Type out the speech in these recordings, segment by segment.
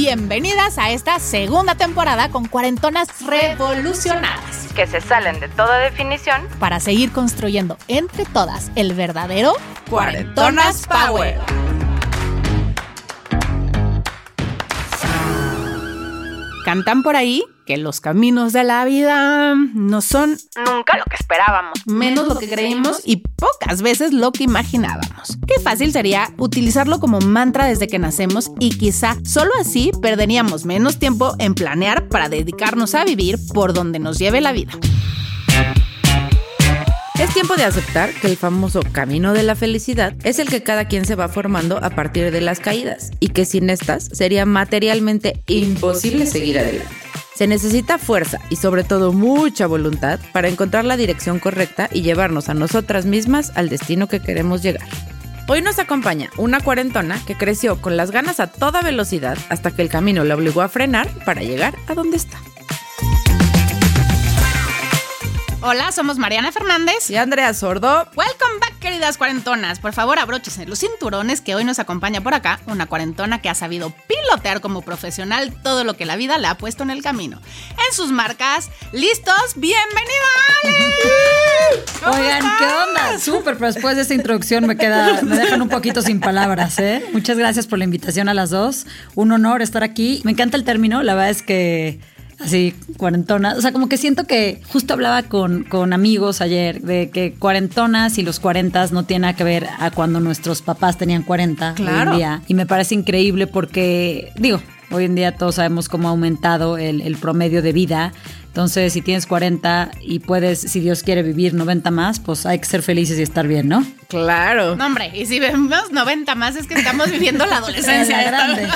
Bienvenidas a esta segunda temporada con cuarentonas revolucionadas. que se salen de toda definición. Para seguir construyendo entre todas el verdadero Cuarentonas Power. Cantan por ahí que los caminos de la vida no son Nunca lo que esperábamos. menos lo que creímos y pocas veces lo que imaginábamos. Qué fácil sería utilizarlo como mantra desde que nacemos y quizá solo así perderíamos menos tiempo en planear para dedicarnos a vivir por donde nos lleve la vida. Es tiempo de aceptar que el famoso camino de la felicidad es el que cada quien se va formando a partir de las caídas y que sin estas sería materialmente imposible seguir adelante. Se necesita fuerza y sobre todo mucha voluntad para encontrar la dirección correcta y llevarnos a nosotras mismas al destino que queremos llegar. Hoy nos acompaña una cuarentona que creció con las ganas a toda velocidad hasta que el camino la obligó a frenar para llegar a donde está. Hola, somos Mariana Fernández. Y Andrea Sordo, Welcome back, queridas cuarentonas. Por favor, abróchense los cinturones que hoy nos acompaña por acá una cuarentona que ha sabido pilotear como profesional todo lo que la vida le ha puesto en el camino. En sus marcas, ¿listos? ¡Bienvenida, Ale! ¿Cómo Oigan, ¿qué onda? Súper, pero después de esta introducción me queda, me dejan un poquito sin palabras, ¿eh? Muchas gracias por la invitación a las dos. Un honor estar aquí. Me encanta el término, la verdad es que así, cuarentona. O sea, como que siento que justo hablaba con, con amigos ayer de que cuarentonas y los cuarentas no tienen nada que ver a cuando nuestros papás tenían 40 hoy Claro. en día. Y me parece increíble porque, digo, hoy en día todos sabemos cómo ha aumentado el, el promedio de vida. Entonces, si tienes 40 y puedes, si Dios quiere vivir 90 más, pues hay que ser felices y estar bien, ¿no? claro. No, hombre, y si vemos 90 más es que estamos viviendo la adolescencia. La grande.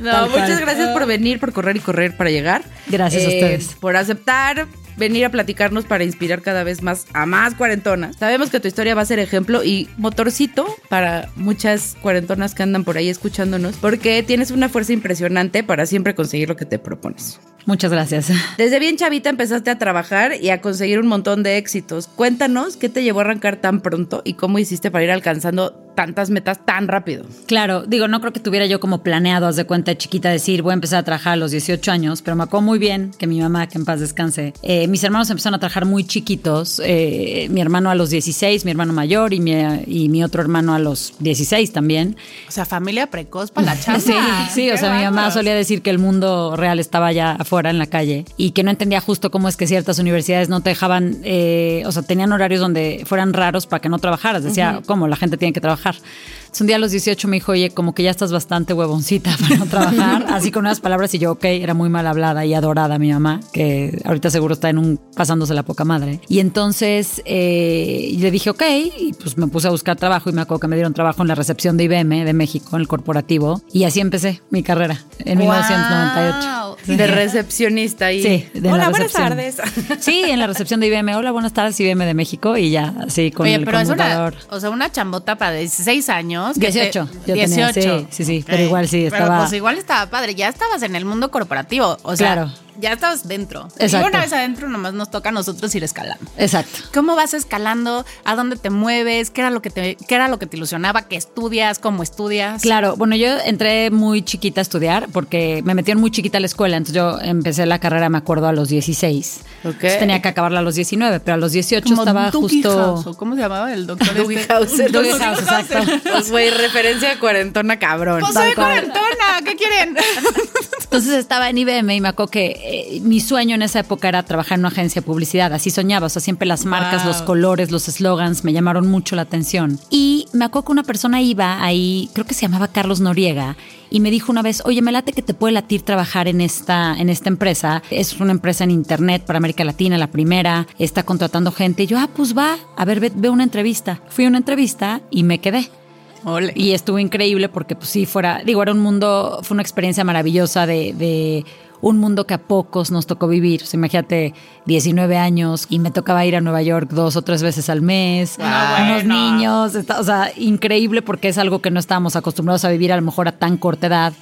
No, Tal muchas cual. gracias por venir, por correr y correr para llegar. Gracias a Eh, ustedes. Por aceptar venir a platicarnos para inspirar cada vez más a más cuarentonas. Sabemos que tu historia va a ser ejemplo y motorcito para muchas cuarentonas que andan por ahí escuchándonos, porque tienes una fuerza impresionante para siempre conseguir lo que te propones. Muchas gracias. Desde bien chavita empezaste a trabajar y a conseguir un montón de éxitos. Cuéntanos qué te llevó a arrancar tan pronto y cómo hiciste para ir alcanzando tantas metas tan rápido. Claro, digo, no creo que tuviera yo como planeado, haz de cuenta de chiquita, decir, voy a empezar a trabajar a los 18 años, pero me acuerdo muy bien que mi mamá, que en paz descanse, eh, mis hermanos empezaron a trabajar muy chiquitos, eh, mi hermano a los 16, mi hermano mayor y mi, y mi otro hermano a los 16 también. O sea, familia precoz para la chamba. Sí, sí, o sea, mi mamá solía decir que el mundo real estaba allá afuera en la calle y que no entendía justo cómo es que ciertas universidades no te dejaban, eh, o sea, tenían horarios donde fueran raros para que no trabajaras. Decía, ¿cómo? La gente tiene que trabajar. Entonces, un día a los 18 me dijo, oye, como que ya estás bastante huevoncita para no trabajar, así con unas palabras y yo, ok, era muy mal hablada y adorada mi mamá, que ahorita seguro está en un pasándose la poca madre. Y entonces eh, le dije, ok, y pues me puse a buscar trabajo y me acuerdo que me dieron trabajo en la recepción de IBM de México, en el corporativo, y así empecé mi carrera en Wow. 1998. De recepcionista y Sí, de Hola, la buenas tardes. Sí, en la recepción de IBM. Hola, buenas tardes, IBM de México. Y ya, así con Oye, el pero es una, o sea, una chambota para 16 años. que 18, te- yo tenía, sí, sí, sí, pero igual sí, Pero estaba- pues igual estaba padre. Ya estabas en el mundo corporativo. O sea, Claro. Ya estabas dentro. Exacto. Y una vez adentro, nomás nos toca a nosotros ir escalando. Exacto. ¿Cómo vas escalando? ¿A dónde te mueves? ¿Qué era lo que te, qué era lo que te ilusionaba? ¿Qué estudias? ¿Cómo estudias? Claro, bueno, yo entré muy chiquita a estudiar porque me metieron muy chiquita a la escuela. Entonces yo empecé la carrera, me acuerdo, a los 16. Ok. Entonces tenía que acabarla a los 19, pero a los 18 Como estaba House, justo. ¿o ¿Cómo se llamaba el doctor? Dougie este? House. Dougie House, exacto. Pues güey, referencia a cuarentona cabrón. Pues soy cuarentona, ¿qué quieren? Entonces estaba en IBM y me acuerdo que eh, mi sueño en esa época era trabajar en una agencia de publicidad. Así soñaba. O sea, siempre las marcas, Wow. los colores, los eslogans me llamaron mucho la atención. Y me acuerdo que una persona iba ahí, creo que se llamaba Carlos Noriega, y me dijo una vez, oye, me late que te puede latir trabajar en esta, en esta empresa. Es una empresa en internet para América Latina, la primera, está contratando gente. Y yo, ah, pues va, a ver, ve, ve una entrevista. Fui a una entrevista y me quedé. Ole. Y estuvo increíble porque, pues sí, fuera, digo, era un mundo, fue una experiencia maravillosa de, de un mundo que a pocos nos tocó vivir. O sea, imagínate, 19 años y me tocaba ir a Nueva York dos o tres veces al mes, unos niños, está- o sea, increíble porque es algo que no estábamos acostumbrados a vivir a lo mejor a tan corta edad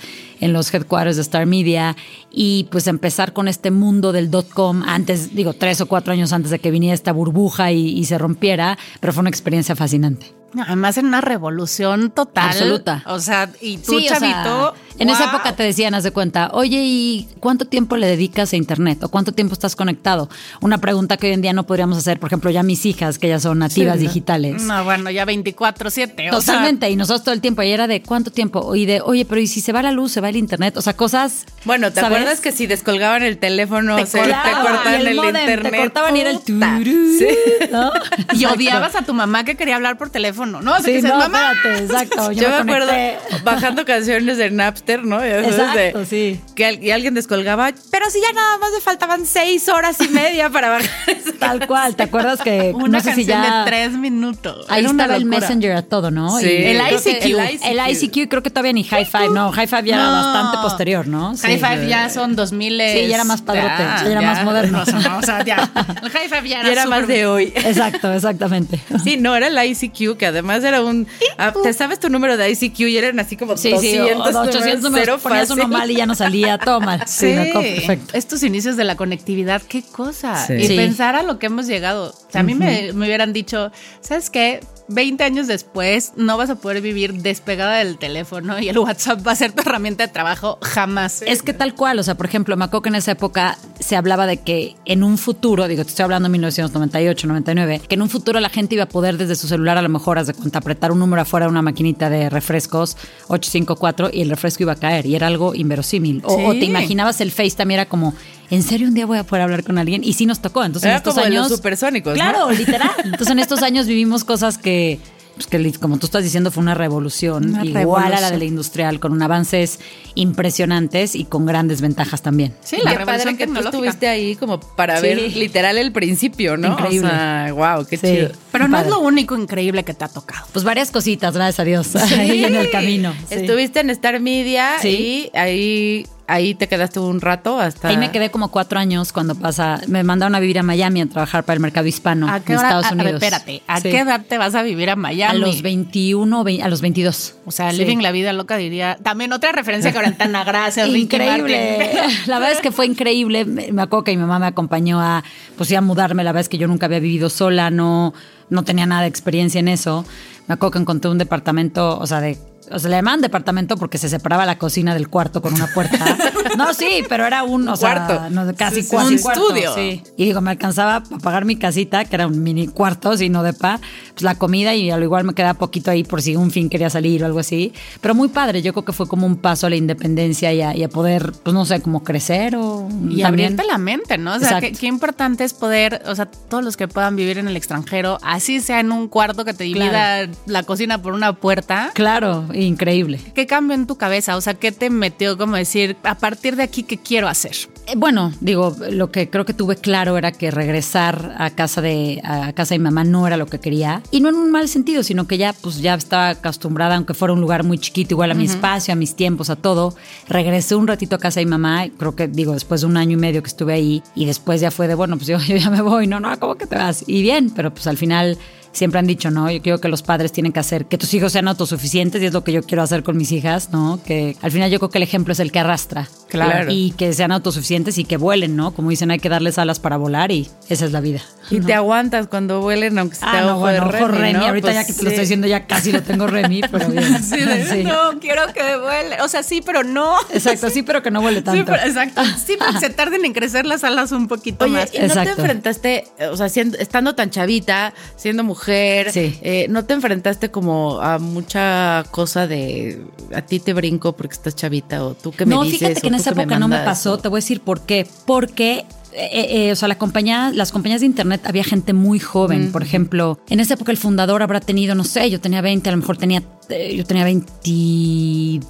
en los headquarters de Star Media y pues empezar con este mundo del dot com antes, digo, tres o cuatro años antes de que viniera esta burbuja y, y se rompiera, pero fue una experiencia fascinante. Además, en una revolución total. Absoluta. O sea, y tú, Sí, o sea, chavito. en esa época te decían, haz de cuenta, oye, ¿y cuánto tiempo le dedicas a Internet? ¿O cuánto tiempo estás conectado? Una pregunta que hoy en día no podríamos hacer, por ejemplo, ya mis hijas, que ya son nativas digitales. No, bueno, ya 24-7. o sea, Totalmente, y nosotros todo el tiempo, y era de cuánto tiempo, y de, oye, pero ¿y si se va la luz, se va el internet? O sea, cosas. Bueno, ¿te ¿sabes? acuerdas que si descolgaban el teléfono, Te se, te cortaban, y el, módem, internet? Te cortaban y era el Puta. turú, Sí. ¿no? Y odiabas a tu mamá que quería hablar por teléfono, ¿no? Sea, Sí, que dices, no, mamá. espérate, exacto. Yo, Yo, me, me acuerdo bajando canciones de Napster, ¿no? Exacto, de- sí. Que y alguien descolgaba, pero si ya nada más me faltaban seis horas y media para bajar. Tal cual, ¿te acuerdas que Una no sé si canción ya de tres minutos. Ahí Era una estaba el. Messenger a todo, ¿no? Sí. Y El que ICQ. El, el ICQ creo que todavía ni High Five, no, High Five ya No. Bastante posterior, ¿no? Sí. High Five ya son 2000. Sí, ya era más padrote, ya era más moderno. O sea, no, o sea, ya. El High Five ya era, Y era más de hoy. Exacto, exactamente. Sí, no, era el ICQ, que además era un... ah, ¿Te sabes tu número de ICQ? Y eran así como Sí, sí, 200, o 800 números, cero ponías uno mal y ya no salía, toma. Sí, perfecto. Estos inicios de la conectividad, qué cosa. Sí. Y Sí. pensar a lo que hemos llegado. O sea, a mí me, me hubieran dicho, ¿sabes qué? 20 años después no vas a poder vivir despegada del teléfono y el WhatsApp va a ser tu herramienta de trabajo jamás. Es que tal cual, o sea, por ejemplo, me acuerdo que en esa época se hablaba de que en un futuro, digo, te estoy hablando de 1998, 99, que en un futuro la gente iba a poder desde su celular a lo mejor, haz de cuenta, apretar un número afuera de una maquinita de refrescos 854 y el refresco iba a caer y era algo inverosímil. O, Sí. o te imaginabas el Face también era como, ¿en serio un día voy a poder hablar con alguien? Y sí nos tocó. Entonces en estos como de años... los supersónicos, ¿no? Claro, literal. Entonces en estos años vivimos cosas que... Pues que como tú estás diciendo fue una revolución Una igual a la de la industrial con un avances impresionantes y con grandes ventajas también. Sí, la Qué revolución padre que tú estuviste ahí como para Sí. ver literal el principio, ¿no? Increíble. O sea, wow, qué Sí. chido. Pero no es lo único increíble que te ha tocado. Pues varias cositas, gracias a Dios, ahí en el camino. sí. Estuviste en Star Media Sí. y ahí, ahí te quedaste un rato hasta... Ahí me quedé como cuatro años cuando pasa, me mandaron a vivir a Miami a trabajar para el mercado hispano ¿A en qué hora- Estados a- a ver, Unidos. espérate, ¿a Sí. qué edad te vas a vivir a Miami? A los 21, vein- a los 22. O sea, Sí. living la vida loca diría. También otra referencia que ahora tan gracias, Increíble. La verdad es que fue increíble. Me acuerdo que mi mamá me acompañó a, pues, a mudarme. La verdad es que yo nunca había vivido sola, no, no tenía nada de experiencia en eso. Me acuerdo que encontré un departamento, o sea, de. O sea, le llamaban departamento porque se separaba la cocina del cuarto con una puerta. No, sí, pero era un, o sea, Cuarto. no, casi Sí, cuasi cuarto, Un estudio. Sí. Y digo, me alcanzaba para pagar mi casita, que era un mini cuarto, si no de pa, pues la comida y a lo igual me quedaba poquito ahí por si un fin quería salir o algo así. Pero muy padre, yo creo que fue como un paso a la independencia y a, y a poder, pues no sé, como crecer o Y también. abrirte la mente, ¿no? O sea, qué, qué importante es poder, o sea, todos los que puedan vivir en el extranjero, así sea en un cuarto que te divida Claro. la cocina por una puerta. Claro, increíble. ¿Qué cambio en tu cabeza? O sea, ¿qué te metió como decir, a partir de aquí, qué quiero hacer? Eh, Bueno, digo, lo que creo que tuve claro era que regresar a casa de a casa de mi mamá no era lo que quería y no en un mal sentido, sino que ya pues ya estaba acostumbrada aunque fuera un lugar muy chiquito, igual a mi espacio, a mis tiempos, a todo. Regresé un ratito a casa de mi mamá, creo que digo después de un año y medio que estuve ahí y después ya fue de bueno, pues yo, yo ya me voy, no, no, ¿cómo que te vas? Y bien, pero pues al final siempre han dicho, ¿no? Yo creo que los padres tienen que hacer que tus hijos sean autosuficientes y es lo que yo quiero hacer con mis hijas, ¿no? Que al final yo creo que el ejemplo es el que arrastra. Claro. Y que sean autosuficientes y que vuelen, ¿no? Como dicen, hay que darles alas para volar y esa es la vida. Y te aguantas cuando vuelen, aunque se te Ah, no, ojo bueno, de ojo Remy, Remy. ¿no? Ahorita Pues ya que te lo estoy diciendo, ya casi lo tengo Remy, pero bien. Sí, de, Sí. No, quiero que vuele. O sea, sí, pero no. Exacto, sí, pero que no vuele tanto. Sí, pero, exacto. Sí, pero que se tarden en crecer las alas un poquito Oye, más. ¿y no te enfrentaste, o sea, siendo- estando tan chavita, siendo mujer, Sí. eh, no te enfrentaste como a mucha cosa de a ti te brinco porque estás chavita o tú que me no, dices? fíjate que en esa me época no me pasó. o- Te voy a decir por qué. Porque, eh, eh, o sea, la compañía, las compañías de internet había gente muy joven. Por ejemplo, en esa época el fundador habrá tenido, no sé, yo tenía 20, a lo mejor tenía, eh, yo tenía 22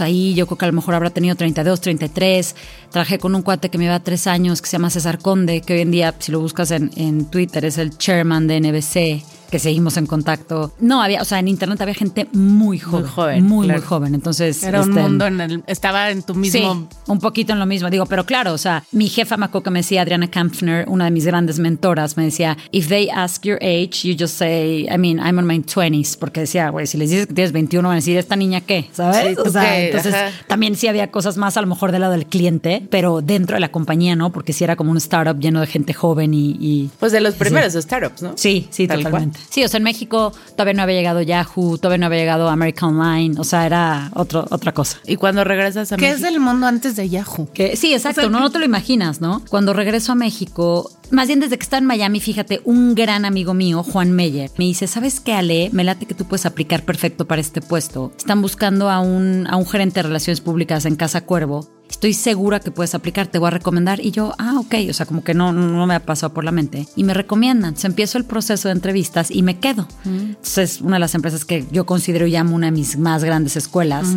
ahí, yo creo que a lo mejor habrá tenido 32, 33. Trabajé con un cuate que me lleva tres años, que se llama César Conde, que hoy en día, si lo buscas en, en Twitter, es el chairman de NBC. Que seguimos en contacto. No, había, o sea, en internet había gente muy joven. Muy joven, Muy, claro. muy joven. Entonces. Era un este, mundo en el. Estaba en tu mismo. Sí, un poquito en lo mismo. Digo, pero claro, o sea, mi jefa me que me decía, Adriana Kampfner, una de mis grandes mentoras, me decía, if they ask your age, you just say, I mean, I'm in my 20s. Porque decía, güey, si les dices que tienes 21, van a decir, ¿esta niña qué? ¿Sabes? Sí, ¿tú o sea, qué? entonces Ajá. también sí había cosas más a lo mejor del lado del cliente, pero dentro de la compañía, ¿no? Porque sí era como un startup lleno de gente joven y... y- Pues de los primeros startups, ¿no? Sí, sí, Tal totalmente. Sí, o sea, en México todavía no había llegado Yahoo, todavía no había llegado American Online, o sea, era otro, otra cosa. Y cuando regresas a ¿Qué es México? del mundo antes de Yahoo? Que, sí, exacto, O sea, no, que- no te lo imaginas, ¿no? Cuando regreso a México, más bien desde que estaba en Miami, fíjate, un gran amigo mío, Juan Meyer, me dice, ¿sabes qué, Ale? Me late que tú puedes aplicar perfecto para este puesto. Están buscando a un, a un gerente de relaciones públicas en Casa Cuervo. Estoy segura que puedes aplicar, te voy a recomendar. Y yo, ah, ok, o sea, como que no, no me ha pasado por la mente. Y me recomiendan. Entonces empiezo el proceso de entrevistas y me quedo. Entonces es una de las empresas que yo considero y amo una de mis más grandes escuelas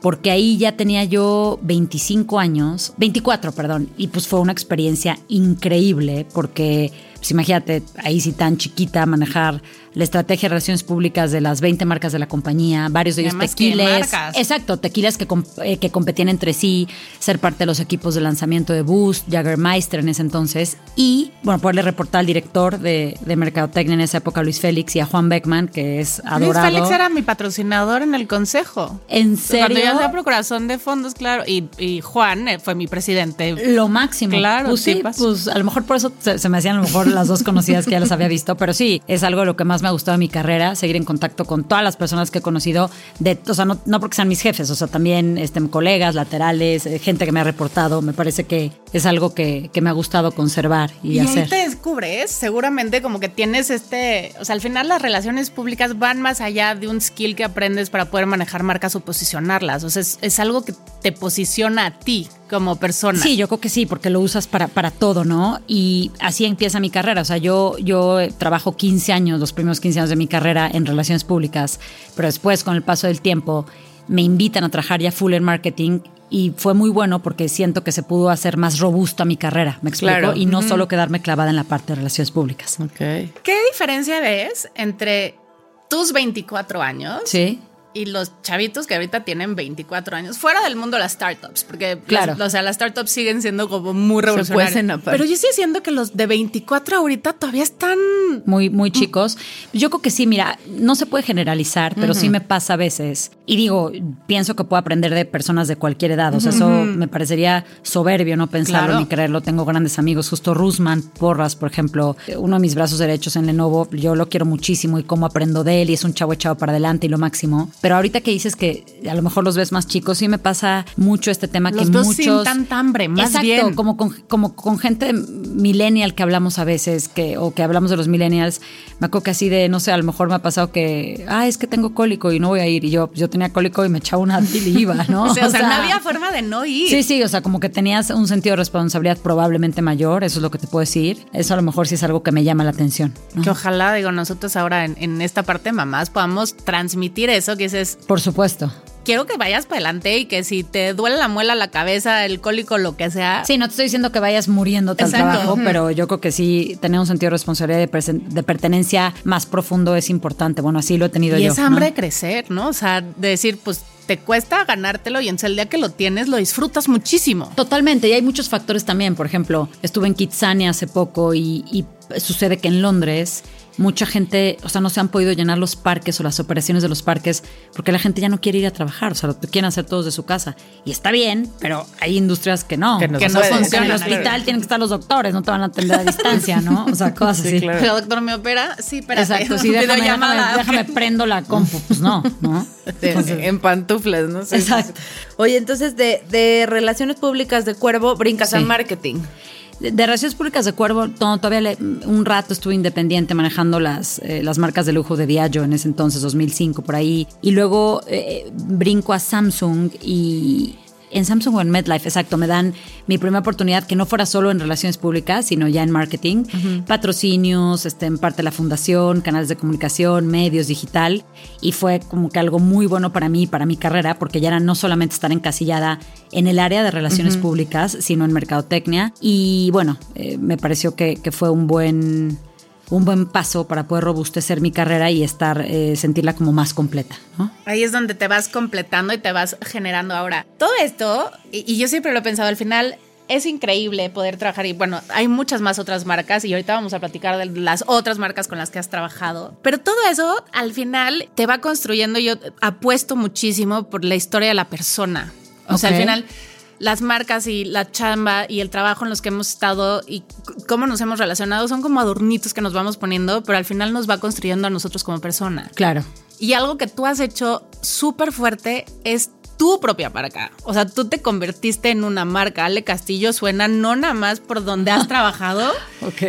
porque ahí ya tenía yo 25 años, 24, perdón, y pues fue una experiencia increíble porque, pues imagínate, ahí sí tan chiquita, manejar la estrategia de relaciones públicas de las 20 marcas de la compañía, varios de ellos además tequiles. marcas. Exacto, tequilas que, com- eh, que competían entre sí, ser parte de los equipos de lanzamiento de Boost, Jaggermeister en ese entonces, y, bueno, poderle reportar al director de, de Mercadotecnia en esa época, Luis Félix, y a Juan Beckman, que es Luis adorado. Félix era mi patrocinador en el consejo. ¿En Cuando serio? yo hacía procuración de fondos, claro. Y, y Juan eh, fue mi presidente. Lo máximo. Claro, pues sí, pues a lo mejor por eso se, se me hacían a lo mejor las dos conocidas que ya las había visto, pero sí, es algo de lo que más me ha gustado de mi carrera, seguir en contacto con todas las personas que he conocido, de, o sea, no, no porque sean mis jefes, o sea, también este, colegas, laterales, eh, gente que me ha reportado, me parece que es algo que, que me ha gustado conservar y, Y, hacer. ahí te descubres, seguramente como que tienes este, o sea, al final las relaciones públicas van más allá de un skill que aprendes para poder manejar marcas o posicionarlas, o sea, es, es algo que te posiciona a ti como persona. Sí, yo creo que sí, porque lo usas para, para todo, ¿no? Y así empieza mi carrera. O sea, yo, yo eh, trabajo 15 años, los primeros 15 años de mi carrera en relaciones públicas, pero después, con el paso del tiempo, me invitan a trabajar ya full en marketing y fue muy bueno porque siento que se pudo hacer más robusto a mi carrera, ¿me explico? Claro. Y no solo quedarme clavada en la parte de relaciones públicas. Ok. ¿Qué diferencia ves entre tus 24 años Sí. Y los chavitos que ahorita tienen 24 años, fuera del mundo las startups, porque Claro. las, o sea, las startups siguen siendo como muy revolucionarias. Pero yo sí siento que los de 24 ahorita todavía están muy, muy chicos. Yo creo que sí, mira, no se puede generalizar, pero sí me pasa a veces. Y digo, pienso que puedo aprender de personas de cualquier edad. O sea, eso me parecería soberbio no pensarlo Claro. ni creerlo. Tengo grandes amigos, justo Rusman Porras, por ejemplo, uno de mis brazos derechos en Lenovo, yo lo quiero muchísimo y cómo aprendo de él y es un chavo echado para adelante y lo máximo. Pero ahorita que dices que a lo mejor los ves más chicos, sí me pasa mucho este tema Los que veo sin muchos... tanta hambre, más Exacto, bien. como con, como con gente millennial que hablamos a veces, que, o que hablamos de los millennials, me acuerdo que así de, no sé, a lo mejor me ha pasado que, ah, es que tengo cólico y no voy a ir. Y yo, yo tenía cólico y me echaba una y iba, ¿no? O sea, o sea, no había forma de no ir. Sí, sí, o sea, como que tenías un sentido de responsabilidad probablemente mayor, eso es lo que te puedo decir. Eso a lo mejor sí es algo que me llama la atención. ¿no? Que ojalá, digo, nosotros ahora en, en esta parte mamás podamos transmitir eso, que dices, Por supuesto. quiero que vayas para adelante y que si te duele la muela, la cabeza, el cólico, lo que sea. Sí, no te estoy diciendo que vayas muriéndote al trabajo, pero yo creo que sí tener un sentido de responsabilidad y de, de pertenencia más profundo es importante. Bueno, así lo he tenido Y yo. esa hambre ¿no? de crecer, ¿no? O sea, de decir, pues te cuesta ganártelo y entonces el día que lo tienes lo disfrutas muchísimo. Totalmente, y hay muchos factores también. Por ejemplo, estuve en Kitsania hace poco y, y sucede que en Londres mucha gente, o sea, no se han podido llenar los parques o las operaciones de los parques porque la gente ya no quiere ir a trabajar, o sea, lo quieren hacer todos de su casa. Y está bien, pero hay industrias que no. Que no Que funcionan. en el hospital tienen que estar los doctores, no te van a atender a distancia, ¿no? O sea, cosas Sí, así. claro. Pero doctor, ¿me opera? Sí, pero Exacto, sí, déjame, déjame, déjame prendo la compu. Pues no, ¿no? En pantuflas, ¿no? Sí, Exacto. Oye, entonces de, de relaciones públicas de cuervo brincas a Sí. marketing. De, Relaciones Públicas de Cuervo, to- todavía le- un rato estuve independiente manejando las, eh, las marcas de lujo de Diageo en ese entonces, 2005, por ahí. Y luego eh, brinco a Samsung y en Samsung o en MedLife, exacto, me dan mi primera oportunidad que no fuera solo en relaciones públicas, sino ya en marketing, patrocinios, este, en parte de la fundación, canales de comunicación, medios, digital. Y fue como que algo muy bueno para mí, para mi carrera, porque ya era no solamente estar encasillada en el área de relaciones públicas, sino en mercadotecnia. Y bueno, eh, me pareció que, que fue un buen un buen paso para poder robustecer mi carrera y estar, eh, sentirla como más completa, ¿no? Ahí es donde te vas completando y te vas generando ahora. Todo esto, y, y yo siempre lo he pensado, al final es increíble poder trabajar y bueno, hay muchas más otras marcas y ahorita vamos a platicar de las otras marcas con las que has trabajado. Pero todo eso al final te va construyendo, yo apuesto muchísimo por la historia de la persona. O sea, al final las marcas y la chamba y el trabajo en los que hemos estado y cómo nos hemos relacionado son como adornitos que nos vamos poniendo, pero al final nos va construyendo a nosotros como persona. Claro. Y algo que tú has hecho súper fuerte es tu propia marca. O sea, tú te convertiste en una marca. Ale Castillo suena no nada más por donde has trabajado,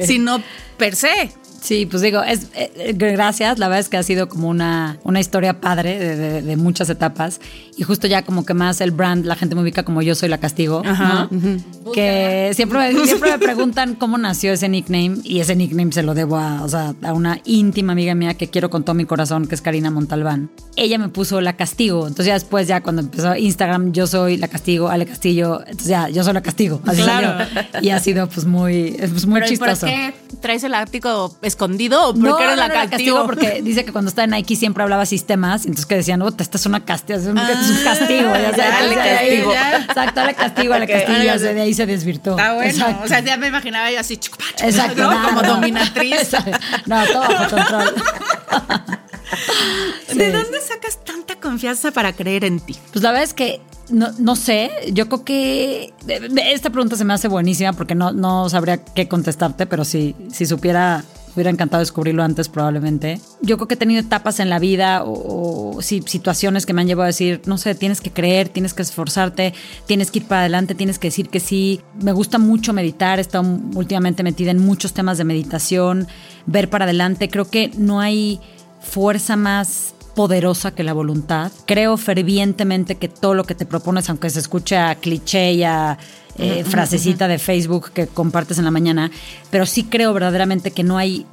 sino per se. Sí, pues digo, es, eh, eh, gracias, la verdad es que ha sido como una, una historia padre de, de- de muchas etapas y justo ya como que más el brand, la gente me ubica como yo soy la castigo, Ajá. ¿no? que siempre me, siempre me preguntan cómo nació ese nickname y ese nickname se lo debo a, o sea, a una íntima amiga mía que quiero con todo mi corazón, que es Karina Montalbán. Ella me puso la castigo, entonces ya después ya cuando empezó Instagram yo soy la castigo, Ale Castillo, entonces ya yo soy la castigo, así Claro. salió. y ha sido pues muy, pues muy Pero ¿y por chistoso. qué traes el látigo escondido o por qué eres la era castigo? porque dice que cuando estaba en Nike siempre hablaba sistemas, entonces que decían, no, esta es una castigo, es un, es un castigo. Ya dale castigo. Exacto, dale castigo, dale castigo, de ahí se desvirtó. Está bueno. Exacto. O sea, ya me imaginaba yo así, chucupacho, Exacto, ¿no? como no. dominatriz. Exacto. No, todo bajo control. ¿De dónde sacas tanta confianza para creer en ti? Pues la verdad es que no, no sé, yo creo que esta pregunta se me hace buenísima porque no, no sabría qué contestarte, pero si, si supiera, hubiera encantado descubrirlo antes probablemente. Yo creo que he tenido etapas en la vida o, o situaciones que me han llevado a decir, no sé, tienes que creer, tienes que esforzarte, tienes que ir para adelante, tienes que decir que sí. Me gusta mucho meditar, he estado últimamente metida en muchos temas de meditación, ver para adelante. Creo que no hay fuerza más poderosa que la voluntad. Creo fervientemente que todo lo que te propones, aunque se escuche a cliché y a eh, frasecita de Facebook que compartes en la mañana, pero sí creo verdaderamente que no hay,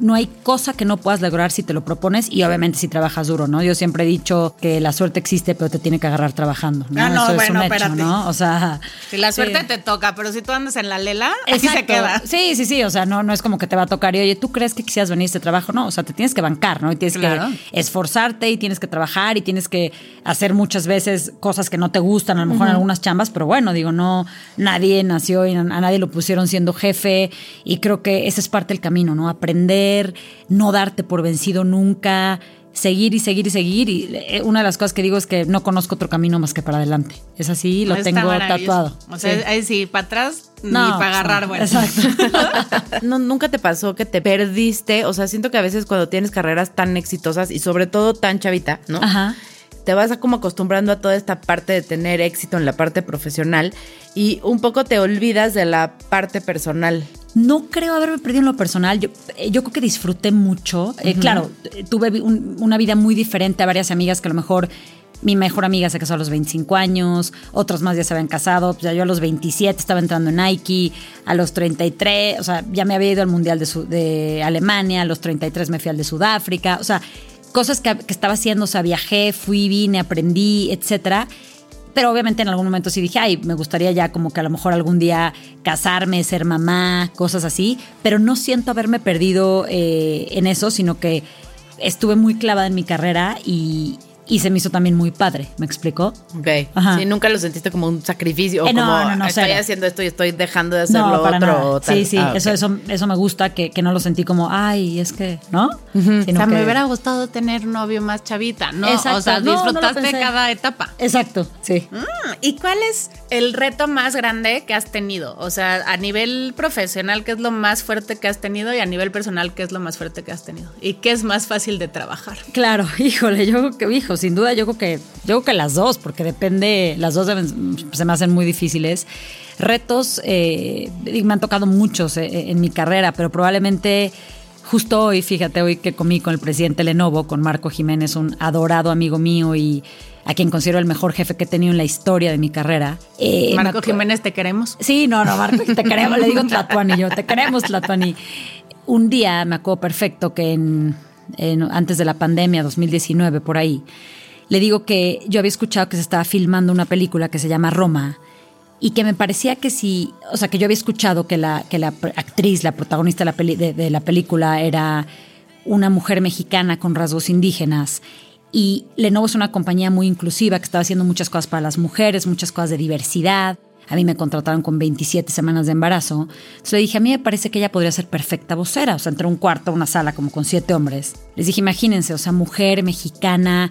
no hay cosa que no puedas lograr si te lo propones y obviamente si trabajas duro, ¿no? Yo siempre he dicho que la suerte existe, pero te tiene que agarrar trabajando, ¿no? Ah, no, Eso es bueno, un hecho, espérate. ¿no? O sea... Si la sí. suerte te toca, pero si tú andas en la lela, así se queda. Sí, sí, sí. O sea, no, no es como que te va a tocar y oye, ¿tú crees que quisieras venir a este trabajo? No, o sea, te tienes que bancar, ¿no? Y tienes Claro. que esforzarte y tienes que trabajar y tienes que hacer muchas veces cosas que no te gustan, a lo mejor en algunas chambas, pero bueno, digo, no, nadie nació y a nadie lo pusieron siendo jefe y creo que ese es parte del camino, ¿no? Aprender, no darte por vencido nunca. Seguir y seguir y seguir. Y eh, una de las cosas que digo es que no conozco otro camino más que para adelante. Es así, lo Está tengo tatuado. O sea, Sí. ahí sí, para atrás ni No, para pues agarrar, no. bueno. Exacto. No, nunca te pasó que te perdiste. O sea, siento que a veces cuando tienes carreras tan exitosas y sobre todo tan chavita, ¿no? Ajá. Te vas a como acostumbrando a toda esta parte de tener éxito en la parte profesional y un poco te olvidas de la parte personal. No creo haberme perdido en lo personal. Yo, eh, yo creo que disfruté mucho. Eh, Claro, eh, tuve un- una vida muy diferente a varias amigas que a lo mejor mi mejor amiga se casó a los 25 años, otros más ya se habían casado. Pues ya yo a los 27 estaba entrando en Nike, a los 33, o sea, ya me había ido al Mundial de, Su- de Alemania, a los 33 me fui al de Sudáfrica. O sea, cosas que, que estaba haciendo, o sea, viajé, fui, vine, aprendí, etcétera. Pero obviamente en algún momento sí dije, ay, me gustaría ya como que a lo mejor algún día casarme, ser mamá, cosas así. Pero no siento haberme perdido eh, en eso, sino que estuve muy clavada en mi carrera y, y se me hizo también muy padre. ¿Me explicó? Ok. Ajá. Sí, nunca lo sentiste como un sacrificio Eh, no, como no, no, estoy cero. haciendo esto y estoy dejando de hacer no, lo para otro. nada. o tal. Sí, sí, Ah, eso, eso, eso me gusta, que, que no lo sentí como, ay, es que, ¿no? O Sino sea, me hubiera gustado tener novio más chavita, ¿no? Exacto. O sea, disfrutaste cada etapa. Exacto, sí. Mm, ¿Y cuál es el reto más grande que has tenido? O sea, a nivel profesional, ¿qué es lo más fuerte que has tenido? Y a nivel personal, ¿qué es lo más fuerte que has tenido? ¿Y qué es más fácil de trabajar? Claro, híjole, yo creo sin duda, yo creo que, yo creo que las dos, porque depende, las dos deben- se me hacen muy difíciles. Retos, eh, me han tocado muchos eh, en mi carrera, pero probablemente justo hoy, fíjate, hoy que comí con el presidente Lenovo, con Marco Jiménez, un adorado amigo mío y a quien considero el mejor jefe que he tenido en la historia de mi carrera. eh, Marco Jiménez, te queremos. Sí, no, no, Marco, te queremos, le digo Tlatuani, yo, te queremos Tlatuani. Un día me acuerdo perfecto que en, en- antes de la pandemia, 2019, por ahí, le digo que yo había escuchado que se estaba filmando una película que se llama Roma y que me parecía que si, o sea, que yo había escuchado que la, que la actriz, la protagonista de la, peli- de- de la película era una mujer mexicana con rasgos indígenas. Y Lenovo es una compañía muy inclusiva que estaba haciendo muchas cosas para las mujeres, muchas cosas de diversidad. A mí me contrataron con 27 semanas de embarazo. Entonces le dije, a mí me parece que ella podría ser perfecta vocera. O sea, entre un cuarto, una sala como con siete hombres. Les dije, imagínense, o sea, mujer mexicana.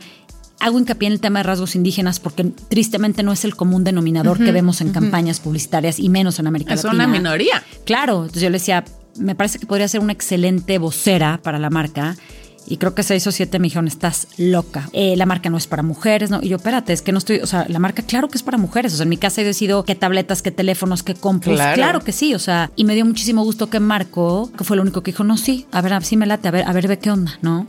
Hago hincapié en el tema de rasgos indígenas porque tristemente no es el común denominador que vemos en campañas publicitarias y menos en América Es Latina. una minoría. Claro, entonces yo le decía, me parece que podría ser una excelente vocera para la marca. Y creo que seis o siete me dijeron, estás loca. Eh, la marca no es para mujeres, ¿no? Y yo, espérate, es que no estoy, o sea, la marca claro que es para mujeres. O sea, en mi casa he decidido qué tabletas, qué teléfonos, qué compus. Claro. Claro. que sí, o sea, y me dio muchísimo gusto que Marco, que fue el único que dijo, no, sí, a ver, sí me late, a ver, a ver, ve qué onda, ¿no?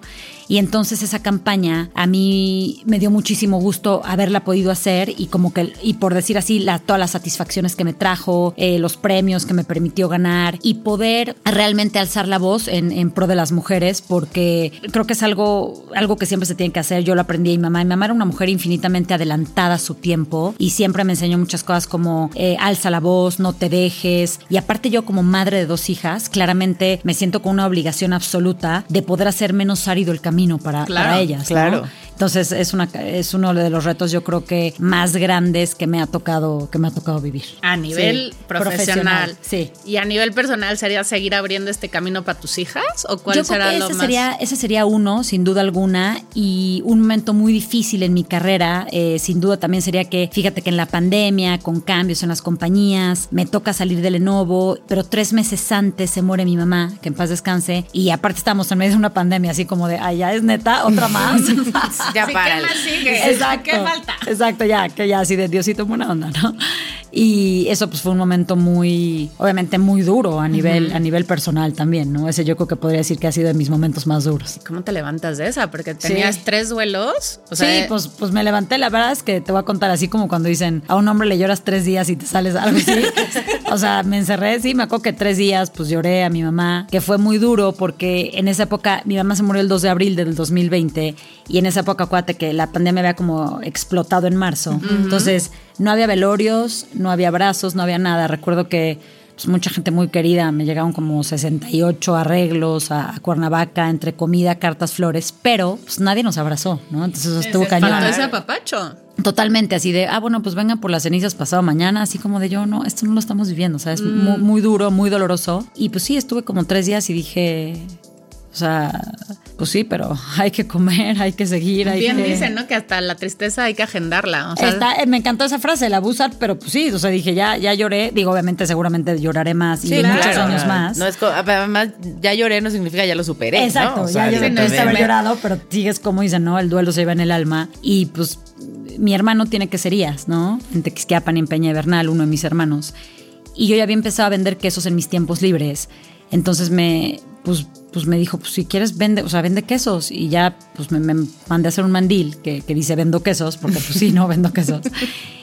Y entonces esa campaña a mí me dio muchísimo gusto haberla podido hacer y como que, y por decir así, la, todas las satisfacciones que me trajo, eh, los premios que me permitió ganar y poder realmente alzar la voz en, en pro de las mujeres porque creo que es algo, algo que siempre se tiene que hacer. Yo lo aprendí de mi mamá. Mi mamá era una mujer infinitamente adelantada a su tiempo y siempre me enseñó muchas cosas como eh, alza la voz, no te dejes. Y aparte yo como madre de dos hijas, claramente me siento con una obligación absoluta de poder hacer menos árido el camino para, Claro, para ellas. ¿no? Entonces es, una, es uno de los retos yo creo que más grandes que me ha tocado, que me ha tocado vivir. A nivel Sí, profesional. Sí. Y a nivel personal, ¿sería seguir abriendo este camino para tus hijas? ¿O cuál Yo creo será que lo ese más? sería, ese sería uno, sin duda alguna, y un momento muy difícil en mi carrera, eh, sin duda también sería que, fíjate que en la pandemia, con cambios en las compañías, me toca salir de Lenovo, pero tres meses antes se muere mi mamá, que en paz descanse, y aparte estamos en medio de una pandemia, así como de, ay, ya es neta, otra más. Ya Sí, ¿Qué párale. más sigue? Exacto. ¿Qué falta? Exacto, ya, que ya así de Diosito buena onda, ¿no? Y eso pues fue un momento muy, obviamente muy duro a nivel, a nivel personal también, ¿no? Ese yo creo que podría decir que ha sido de mis momentos más duros. ¿Cómo te levantas de esa? Porque tenías tres duelos. O sea, sí, pues, pues me levanté. La verdad es que te voy a contar así como cuando dicen a un hombre le lloras tres días y te sales algo así. o sea, me encerré, sí, me acuerdo que tres días pues lloré a mi mamá, que fue muy duro porque en esa época mi mamá se murió el 2 de abril del 2020 y en esa época acuérdate que la pandemia había como explotado en marzo. Entonces no había velorios, no había abrazos, no había nada. Recuerdo que pues, mucha gente muy querida, me llegaron como 68 arreglos a, a Cuernavaca entre comida, cartas, flores, pero pues nadie nos abrazó, ¿no? Entonces eso estuvo cañón. ese apapacho. Totalmente, así de, ah, bueno, pues vengan por las cenizas pasado mañana, así como de yo, no, esto no lo estamos viviendo, o sea, es Mm. muy, muy duro, muy doloroso. Y pues sí, estuve como tres días y dije, o sea, pues sí, pero hay que comer, hay que seguir, hay Bien que... dicen, ¿no? Que hasta la tristeza hay que agendarla. O sea, Está- eh, me encantó esa frase, la abusar, pero pues sí, o sea, dije, ya, ya lloré, digo, obviamente seguramente lloraré más y muchos claro. años más. No es además, ya lloré no significa ya lo superé. ¿no? Exacto, O sea, ya no es- haber llorado, pero sigues como dicen, ¿no? El duelo se lleva en el alma. Y pues mi hermano tiene queserías, ¿no? En Tequisquiapan y en Peña de Bernal, uno de mis hermanos. Y yo ya había empezado a vender quesos en mis tiempos libres. Entonces me, pues, pues me dijo, pues si quieres vende, o sea, vende quesos. Y ya pues me, me mandé a hacer un mandil que, dice vendo quesos, porque pues sí, no vendo quesos.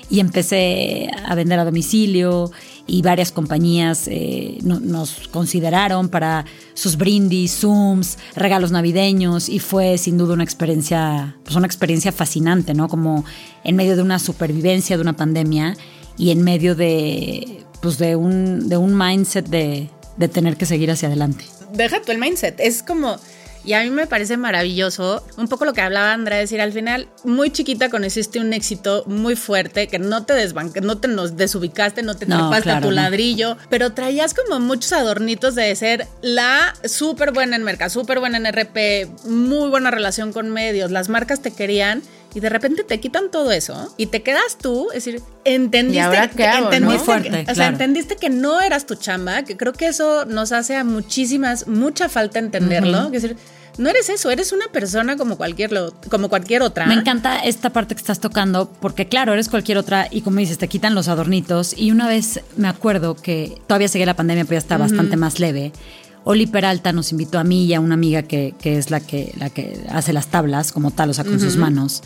Y empecé a vender a domicilio y varias compañías eh, no- nos consideraron para sus brindis, zooms, regalos navideños y fue sin duda una experiencia, pues una experiencia fascinante, ¿no? Como en medio de una supervivencia de una pandemia y en medio de, pues de un, de un mindset de tener que seguir hacia adelante. Deja tú el mindset. Es como. Y a mí me parece maravilloso, un poco lo que hablaba Andrea, decir, al final, muy chiquita conociste un éxito muy fuerte, que no te desbanque, no te nos desubicaste, no te No, trepaste a claro, tu no. ladrillo, pero traías como muchos adornitos de ser la súper buena en mercado, súper buena en RP, muy buena relación con medios, las marcas te querían. Y de repente te quitan todo eso y te quedas tú, es decir, entendiste, ¿Y ahora qué que- hago, no? entendiste Muy fuerte, que- o sea, entendiste que no eras tu chamba, que creo que eso nos hace a muchísimas, mucha falta entenderlo. Es decir, no eres eso, eres una persona como cualquier, lo- como cualquier otra. Me encanta esta parte que estás tocando porque claro, eres cualquier otra y como dices, te quitan los adornitos y una vez me acuerdo que todavía seguía la pandemia, pero ya está bastante más leve. Oli Peralta nos invitó a mí y a una amiga que, que es la que, la que hace las tablas como tal, o sea, con sus manos.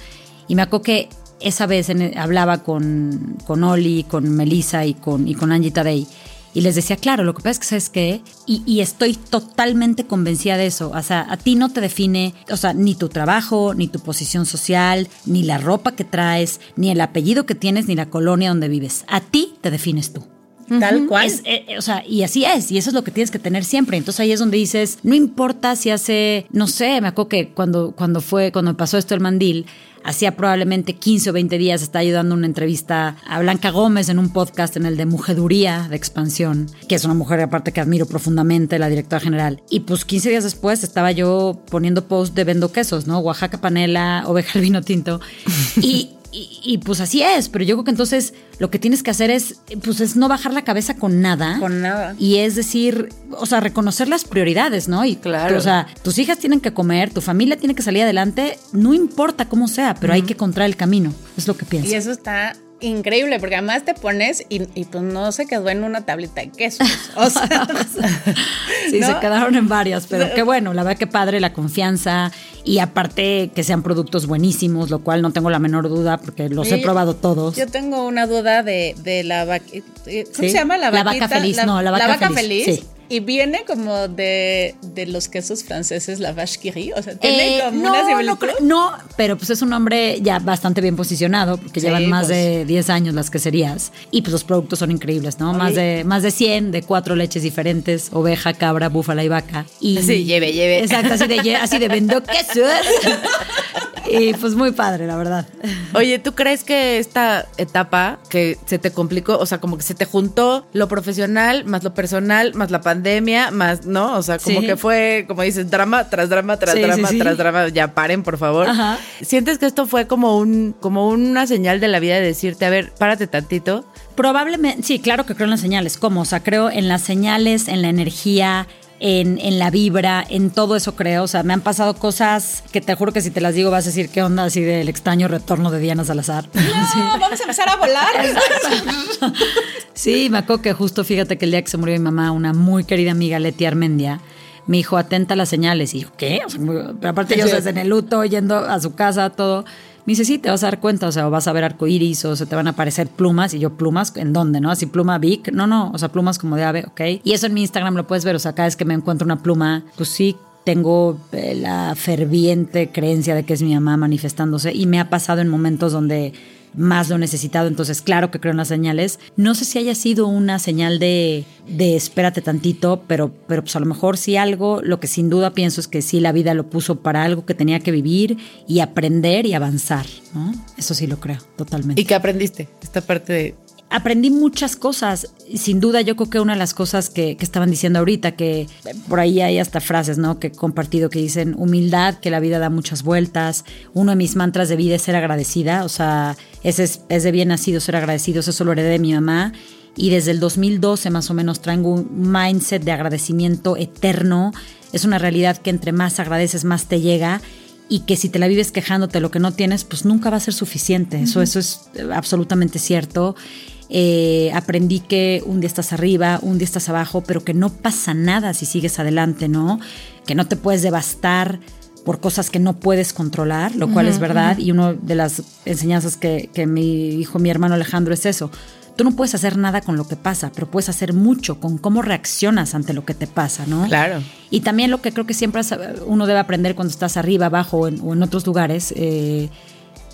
Y me acuerdo que esa vez en- hablaba con, con Oli, con Melissa y con, y con Angie Tadei. Y les decía, claro, lo que pasa es que, ¿sabes qué? Y, y estoy totalmente convencida de eso. O sea, a ti no te define, o sea, ni tu trabajo, ni tu posición social, ni la ropa que traes, ni el apellido que tienes, ni la colonia donde vives. A ti te defines tú. Tal cual. Es, eh, o sea, y así es, y eso es lo que tienes que tener siempre. Entonces ahí es donde dices, no importa si hace, no sé, me acuerdo que cuando, cuando fue, cuando pasó esto el mandil, hacía probablemente 15 o 20 días estaba ayudando una entrevista a Blanca Gómez en un podcast en el de Mujeduría de Expansión, que es una mujer aparte que admiro profundamente, la directora general. Y pues 15 días después estaba yo poniendo post de vendo quesos, ¿no? Oaxaca panela, oveja al vino tinto. Y, y, y, pues así es, pero yo creo que entonces lo que tienes que hacer es, pues es no bajar la cabeza con nada. Con nada. Y es decir, o sea, reconocer las prioridades, ¿no? Y Claro. O sea, tus hijas tienen que comer, tu familia tiene que salir adelante, no importa cómo sea, pero hay que encontrar el camino, es lo que pienso. Y eso está increíble, porque además te pones y, y pues no se quedó en una tablita de quesos. O sea, Sí, ¿no? se quedaron en varias, pero qué bueno, la verdad que padre la confianza y aparte que sean productos buenísimos, lo cual no tengo la menor duda porque los he probado todos. Yo tengo una duda de, de la vaca. ¿Cómo Sí. se llama? La, La vaca vaquita? feliz, no, la vaca feliz, sí. Y viene como de, de los quesos franceses, la vache qui. O sea, tiene Eh, como no, una no, similitud. creo- no, pero pues es un nombre ya bastante bien posicionado, porque Sí, llevan más pues. de 10 años las queserías. Y pues los productos son increíbles, ¿no? Más de, más de 100 de cuatro leches diferentes, oveja, cabra, búfala y vaca. Y, Sí, lleve, lleve. Exacto, así de, así de vendo quesos. y pues muy padre, la verdad. Oye, ¿tú crees que esta etapa que se te complicó, o sea, como que se te juntó lo profesional, más lo personal, más la pandemia, más, ¿no? O sea, como Sí. que fue, como dices, drama tras drama, tras Sí, drama, sí, sí. tras drama. Ya paren, por favor. Ajá. ¿Sientes que esto fue como un, como una señal de la vida de decirte, a ver, párate tantito? Probablemente, sí, claro que creo en las señales. ¿Cómo? O sea, creo en las señales, en la energía, en, en la vibra, en todo eso creo. O sea, me han pasado cosas que te juro que si te las digo vas a decir qué onda así del extraño retorno de Diana Salazar. No, vamos a empezar a volar. Sí, me acuerdo que justo fíjate que el día que se murió mi mamá, una muy querida amiga, Leti Armendia, me dijo, atenta a las señales. Y yo, ¿qué? O sea, muy- pero aparte yo, o sea, en el luto, yendo a su casa, todo. Me dice, sí, te vas a dar cuenta, o sea, o vas a ver arcoíris, o se te van a aparecer plumas. Y yo, ¿plumas? ¿En dónde, no? Así, pluma big. No, no, o sea, plumas como de ave, ¿ok? Y eso en mi Instagram lo puedes ver, o sea, cada vez que me encuentro una pluma, pues sí, tengo eh, la ferviente creencia de que es mi mamá manifestándose. Y me ha pasado en momentos donde más lo necesitado, entonces claro que creo en las señales. No sé si haya sido una señal de, de espérate tantito, pero, pero pues a lo mejor sí algo, lo que sin duda pienso es que sí la vida lo puso para algo que tenía que vivir y aprender y avanzar, ¿no? Eso sí lo creo, totalmente. ¿Y qué aprendiste? Esta parte de... Aprendí muchas cosas. Sin duda, yo creo que una de las cosas que, que estaban diciendo ahorita, que por ahí hay hasta frases, ¿no? Que he compartido que dicen humildad, que la vida da muchas vueltas. Uno de mis mantras de vida es ser agradecida. O sea, ese es, es de bien nacido ser agradecido. Eso lo heredé de mi mamá. Y desde el 2012 más o menos traigo un mindset de agradecimiento eterno. Es una realidad que entre más agradeces, más te llega y que si te la vives quejándote lo que no tienes, pues nunca va a ser suficiente. Eso, eso es absolutamente cierto. Eh, aprendí que un día estás arriba, un día estás abajo, pero que no pasa nada si sigues adelante, ¿no? Que no te puedes devastar por cosas que no puedes controlar, lo cual es verdad. Y una de las enseñanzas que, que me dijo mi hermano Alejandro es eso. Tú no puedes hacer nada con lo que pasa, pero puedes hacer mucho con cómo reaccionas ante lo que te pasa, ¿no? Claro. Y también lo que creo que siempre uno debe aprender cuando estás arriba, abajo o en, o en otros lugares, eh,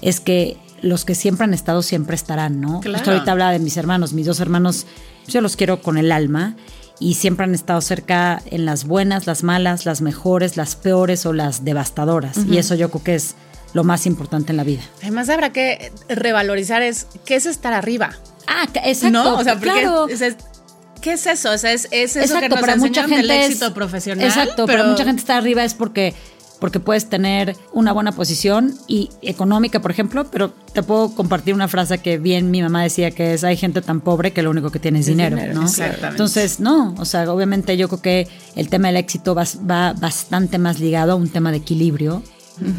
es que los que siempre han estado siempre estarán, ¿no? Claro. Justo ahorita hablaba de mis hermanos, mis dos hermanos, yo los quiero con el alma y siempre han estado cerca en las buenas, las malas, las mejores, las peores o las devastadoras. Y eso yo creo que es lo más importante en la vida. Además, habrá que revalorizar es qué es estar arriba. Ah, exacto. ¿No? O sea, porque claro. es- es- ¿qué es eso? O sea, es, es eso Exacto, que nos para mucha gente del éxito profesional. Exacto, pero para mucha gente estar arriba es porque porque puedes tener una buena posición y económica, por ejemplo, pero te puedo compartir una frase que bien mi mamá decía que es hay gente tan pobre que lo único que tiene es, dinero, dinero, ¿no? exactamente. Entonces, no, o sea, obviamente yo creo que el tema del éxito va, va bastante más ligado a un tema de equilibrio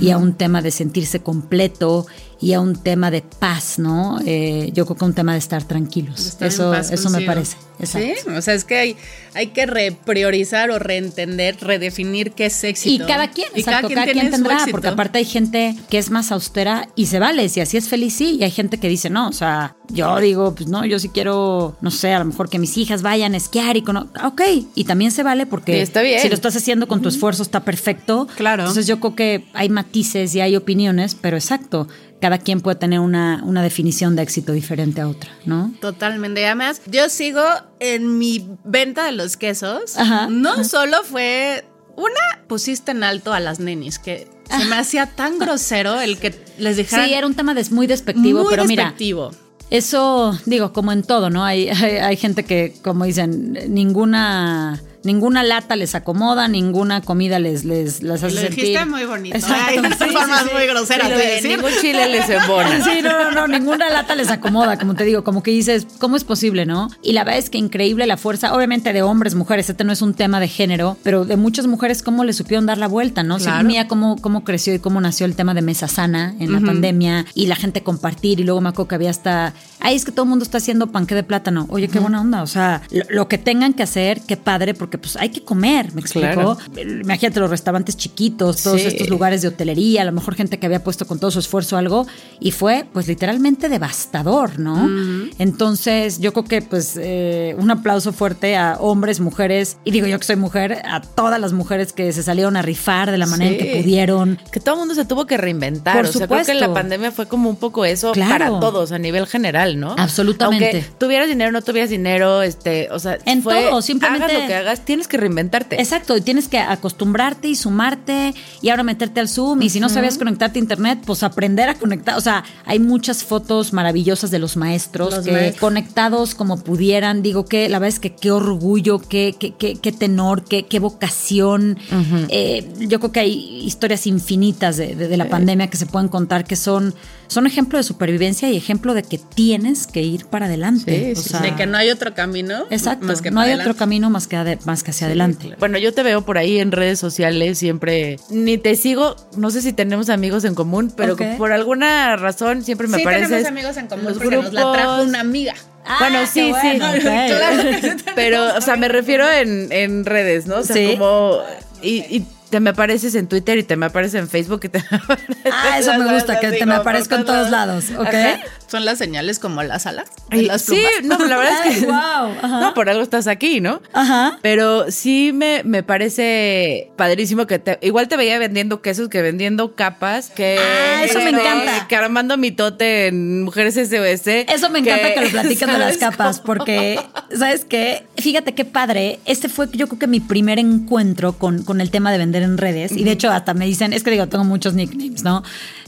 y a un tema de sentirse completo y a un tema de paz, ¿no? Eh, yo creo que un tema de estar tranquilos. Estar eso eso me parece. Exacto. Sí, o sea, es que hay, hay que repriorizar o reentender, redefinir qué es Y éxito. cada quien, Y exacto, cada quien, tendrá, porque aparte hay gente que es más austera y se vale, si así es feliz, sí, y hay gente que dice, no, o sea, yo digo, pues no, yo sí quiero, no sé, a lo mejor que mis hijas vayan a esquiar y con, ok, y también se vale porque Y está bien. si lo estás haciendo con tu esfuerzo está perfecto. Claro. Entonces yo creo que hay matices y hay opiniones, pero exacto, cada quien puede tener una, una definición de éxito diferente a otra, ¿no? Totalmente. Y además, yo sigo en mi venta de los quesos. Ajá, no solo fue. Una, pusiste en alto a las nenis, que se me hacía tan grosero el que les dijeran. Sí, era un tema des- muy despectivo, muy pero mira, despectivo. Eso, digo, como en todo, ¿no? Hay, hay, hay gente que, como dicen, ninguna ninguna lata les acomoda, ninguna comida les, les, las hace Lo sentir. dijiste muy bonito. Exacto. Sí, sí, formas sí. muy groseras Sí, de decir. ningún chile les embona. Sí, no, no, no, ninguna lata les acomoda, como te digo, como que dices, ¿cómo es posible, no? Y la verdad es que increíble la fuerza, obviamente de hombres, mujeres, este no es un tema de género, pero de muchas mujeres, cómo le supieron dar la vuelta, ¿no? Sí, Claro. mía, cómo, cómo creció y cómo nació el tema de mesa sana en la pandemia y la gente compartir y luego me acuerdo que había hasta, ay, es que todo el mundo está haciendo panque de plátano. Oye, qué buena onda, o sea, lo, lo que tengan que hacer, qué padre, porque pues hay que comer, ¿me explico? Claro. Imagínate los restaurantes chiquitos, todos Sí. estos lugares de hotelería, a lo mejor gente que había puesto con todo su esfuerzo algo y fue pues literalmente devastador, ¿no? Entonces yo creo que pues eh, un aplauso fuerte a hombres, mujeres y digo yo que soy mujer, a todas las mujeres que se salieron a rifar de la manera en que pudieron. Que todo el mundo se tuvo que reinventar. Por o sea, creo que supuesto. la pandemia fue como un poco eso Claro. para todos a nivel general, ¿no? Absolutamente. Aunque tuvieras dinero, no tuvieras dinero, este, o sea, En fue, todo, simplemente- hagas lo que hagas, tienes que reinventarte. Exacto, y tienes que acostumbrarte y sumarte y ahora meterte al Zoom y si no sabías conectarte a internet, pues aprender a conectar. O sea, hay muchas fotos maravillosas de los maestros Los que maestros. conectados como pudieran. Digo que la verdad es que qué orgullo, qué, qué, qué, qué tenor, qué, qué vocación. Eh, yo creo que hay historias infinitas de, de- de la pandemia que se pueden contar que son, son ejemplo de supervivencia y ejemplo de que tienes que ir para adelante. Sí, O sí, sea, de que no hay otro camino. Exacto, Más que no para hay adelante. otro camino más que, ade- más que hacia adelante. Bueno, yo te veo por ahí en redes sociales siempre, ni te sigo, no sé si tenemos amigos en común, pero por alguna razón siempre me sí, apareces tenemos amigos en común los porque nos la trajo una amiga. bueno, Ah, sí, sí. bueno. Claro que sí tenemos Pero, o sea, me refiero en, en redes, ¿no? O sea, Sí. como. Y, y te me apareces en Twitter y te me apareces en Facebook y te me apareces Ah, eso me gusta, que te me aparezco en todos lados, ¿ok? Ajá. Son las señales como las alas. Y- las sí, plumas. no, la verdad es que. Ay, ajá. No, por algo estás aquí, ¿no? Ajá. Pero sí me, me parece padrísimo que te, igual te veía vendiendo quesos que vendiendo capas, que Ah, eso me encanta. Que armando mitote en Mujeres SOS. Eso me encanta que, lo platiquen de las ¿sabes capas, porque, ¿sabes qué? Fíjate qué padre. Este fue, yo creo que mi primer encuentro con, con el tema de vender en redes. Y de hecho, hasta me dicen, es que digo, tengo muchos nicknames, ¿no?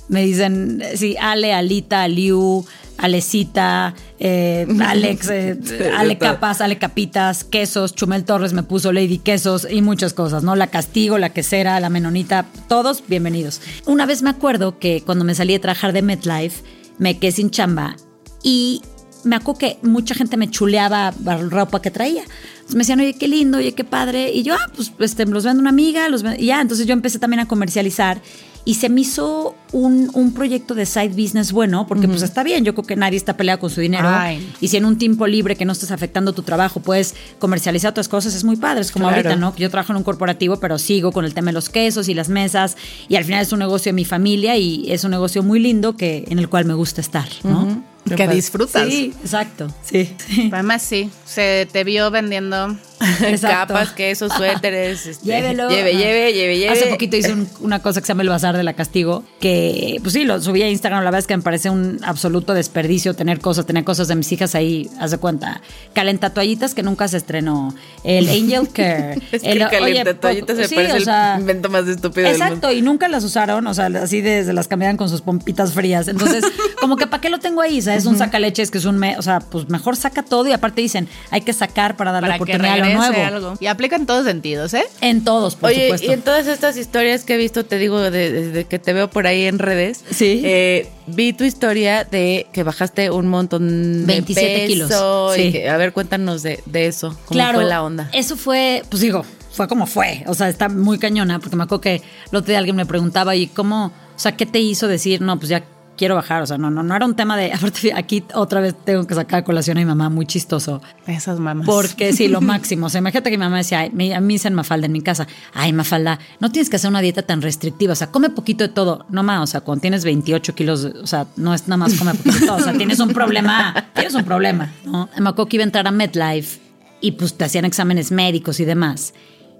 Me dicen, sí, Ale, Alita, Aliu, Alecita, eh, Alex, eh, Ale Capas, Ale Capitas, Quesos, Chumel Torres me puso Lady Quesos y muchas cosas, ¿no? La Castigo, la Quesera, la Menonita, todos bienvenidos. Una vez me acuerdo que cuando me salí de trabajar de MetLife, me quedé sin chamba y me acuerdo que mucha gente me chuleaba la ropa que traía. Entonces me decían, oye, qué lindo, oye, qué padre. Y yo, ah, pues este, los vendo una amiga, los vendo- y ya. Entonces yo empecé también a comercializar y se me hizo un, un proyecto de side business bueno, porque pues está bien, yo creo que nadie está peleado con su dinero. Ay. Y si en un tiempo libre que no estés afectando tu trabajo puedes comercializar otras cosas, es muy padre. Es como Claro. ahorita, ¿no? Yo trabajo en un corporativo, pero sigo con el tema de los quesos y las mesas. Y al final es un negocio de mi familia y es un negocio muy lindo que, en el cual me gusta estar, ¿no? Que disfrutas. Sí, exacto. Sí. sí. Además, sí, se te vio vendiendo. Exacto. Capas, quesos, suéteres. Este, Llévelo. Lleve, Ah. lleve, lleve, lleve. Hace poquito hice un- una cosa que se llama el Bazar de la Castigo, que pues sí, lo subí a Instagram, la verdad es que me parece un absoluto desperdicio tener cosas, tener cosas de mis hijas ahí, haz de cuenta, calentatoallitas que nunca se estrenó, el Angel Care. Es que el, oye, me sí, parece o sea, el invento más estúpido del mundo. Exacto, y nunca las usaron, o sea, así desde las cambiaban con sus pompitas frías. Entonces, como que ¿para qué lo tengo ahí? ¿Sabes? Un sacaleches que es un, me- o sea, pues mejor saca todo y aparte dicen, hay que sacar para darle Para oportunidad a lo nuevo. algo. Y aplica en todos sentidos, ¿eh? En todos, por Oye, supuesto. y en todas estas historias que he visto, te digo, de- desde que te veo por ahí en redes, Sí. eh, vi tu historia de que bajaste un montón de 27 kilos, y sí. que- a ver, cuéntanos de, de eso, cómo claro, fue la onda. Eso fue, pues digo, fue como fue. O sea, está muy cañona, porque me acuerdo que el otro día alguien me preguntaba, ¿y cómo, o sea, qué te hizo decir, no, pues ya quiero bajar, o sea, no, no, no era un tema de, aquí otra vez tengo que sacar a colación a mi mamá, muy chistoso. Esas mamás. Porque sí, lo máximo. O sea, imagínate que mi mamá decía, ay, a mí dicen Mafalda en mi casa, ay, Mafalda, no tienes que hacer una dieta tan restrictiva, o sea, come poquito de todo. No más, o sea, cuando tienes 28 kilos, o sea, no es nada más come poquito de todo, o sea, tienes un problema, tienes un problema, ¿no? Me acuerdo que iba a entrar a MedLife y pues te hacían exámenes médicos y demás.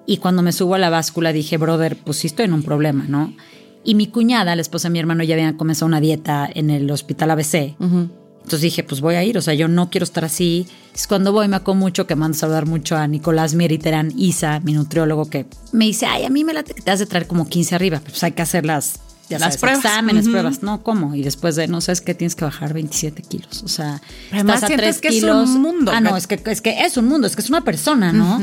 Y cuando me subo a la báscula dije, brother, pues sí estoy en un problema, ¿no? Y mi cuñada, la esposa de mi hermano, ya había comenzado una dieta en el hospital ABC. Entonces dije, pues voy a ir, o sea, yo no quiero estar así. Es cuando voy, me acuerdo mucho que mando a saludar mucho a Nicolás Miriterán Isa, mi nutriólogo, que me dice, ay, a mí me que te has de traer como 15 arriba, pues hay que hacer las, ya Las sabes, pruebas. exámenes, pruebas. No, ¿cómo? Y después de, no sabes que tienes que bajar 27 kilos, o sea, Además, estás a sientes 3 que es un kilos. mundo, Ah, no, es que, es que es un mundo, es que es una persona, ¿no?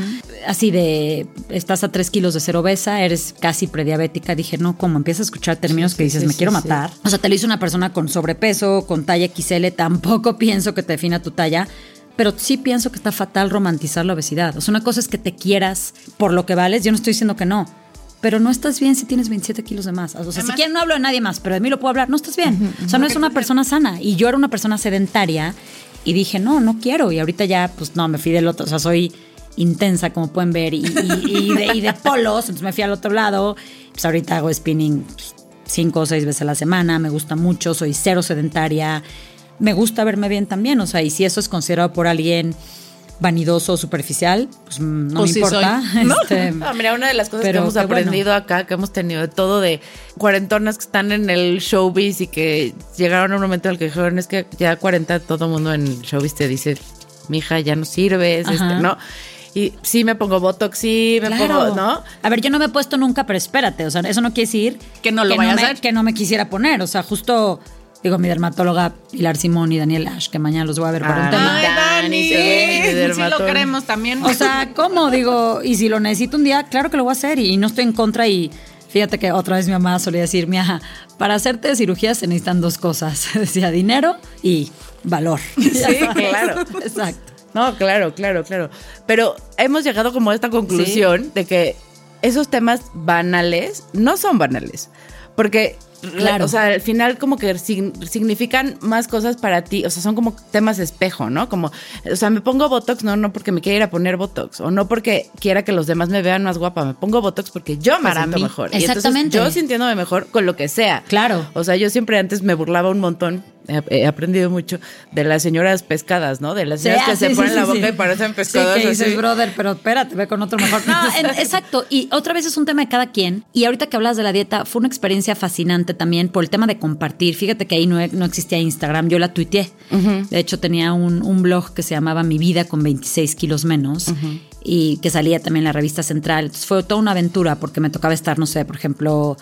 Así de, estás a 3 kilos de ser obesa, eres casi prediabética. Dije, no, ¿cómo? Empiezas a escuchar términos que dices, sí, me quiero matar. O sea, te lo hizo una persona con sobrepeso, con talla XL, tampoco pienso que te defina tu talla. Pero sí pienso que está fatal romantizar la obesidad. O sea, una cosa es que te quieras por lo que vales. Yo no estoy diciendo que no. Pero no estás bien si tienes 27 kilos de más. O sea, si quieren no hablo de nadie más, pero de mí lo puedo hablar. No estás bien. O sea, no es una persona sana. Y yo era una persona sedentaria y dije, no, no quiero. Y ahorita ya, pues no, me fui del otro. O sea, soy intensa, como pueden ver, y, y- y de, y de polos. Entonces me fui al otro lado. Pues ahorita hago spinning pues, cinco o seis veces a la semana. Me gusta mucho. Soy cero sedentaria. Me gusta verme bien también. O sea, y si eso es considerado por alguien vanidoso superficial, pues mm, no Pues me sí importa. soy. ¿No? Este, No, mira, una de las cosas que hemos bueno. aprendido acá, que hemos tenido de todo de cuarentonas que están en el showbiz y que llegaron a un momento en el que dijeron, es que ya 40 todo el mundo en el showbiz te dice, mija, ya no sirves, este, ¿no? Y sí me pongo botox, sí me Claro. pongo, ¿no? A ver, yo no me he puesto nunca, pero espérate, o sea, eso no quiere decir Que no lo vaya a me, hacer. que no me quisiera poner, o sea, justo digo mi dermatóloga Pilar Simón y Daniel Ash, que mañana los voy a ver para un Ah, tema. Ay, Dani, sí, sí lo queremos también. O sea, ¿cómo? Digo, y si lo necesito un día, claro que lo voy a hacer y, no estoy en contra y fíjate que otra vez mi mamá solía decir, mija, para hacerte cirugías se necesitan dos cosas, decía dinero y valor. Sí, claro. Exacto. No, claro, claro, claro. Pero hemos llegado como a esta conclusión de que esos temas banales no son banales. Porque, Claro. o sea, al final como que sig- significan más cosas para ti. O sea, son como temas espejo, ¿no? Como, o sea, me pongo Botox, no, no porque me quiera ir a poner Botox. O no porque quiera que los demás me vean más guapa. Me pongo Botox porque yo me Para siento mí. mejor. Y entonces Exactamente. yo sintiéndome mejor con lo que sea. Claro. O sea, yo siempre antes me burlaba un montón. He, aprendido mucho de las señoras pescadas, ¿no? De las señoras que ah, se sí, ponen sí, la sí, boca sí. y parecen pescadas. Sí, que dices, así. brother, pero espérate, ve con otro mejor. No, en- exacto. Y otra vez es un tema de cada quien. Y ahorita que hablas de la dieta, fue una experiencia fascinante también por el tema de compartir. Fíjate que ahí no, no existía Instagram, yo la tuiteé. De hecho, tenía un, un blog que se llamaba Mi vida con 26 kilos menos. Y que salía también en la revista central. Entonces fue toda una aventura porque me tocaba estar, no sé, por ejemplo,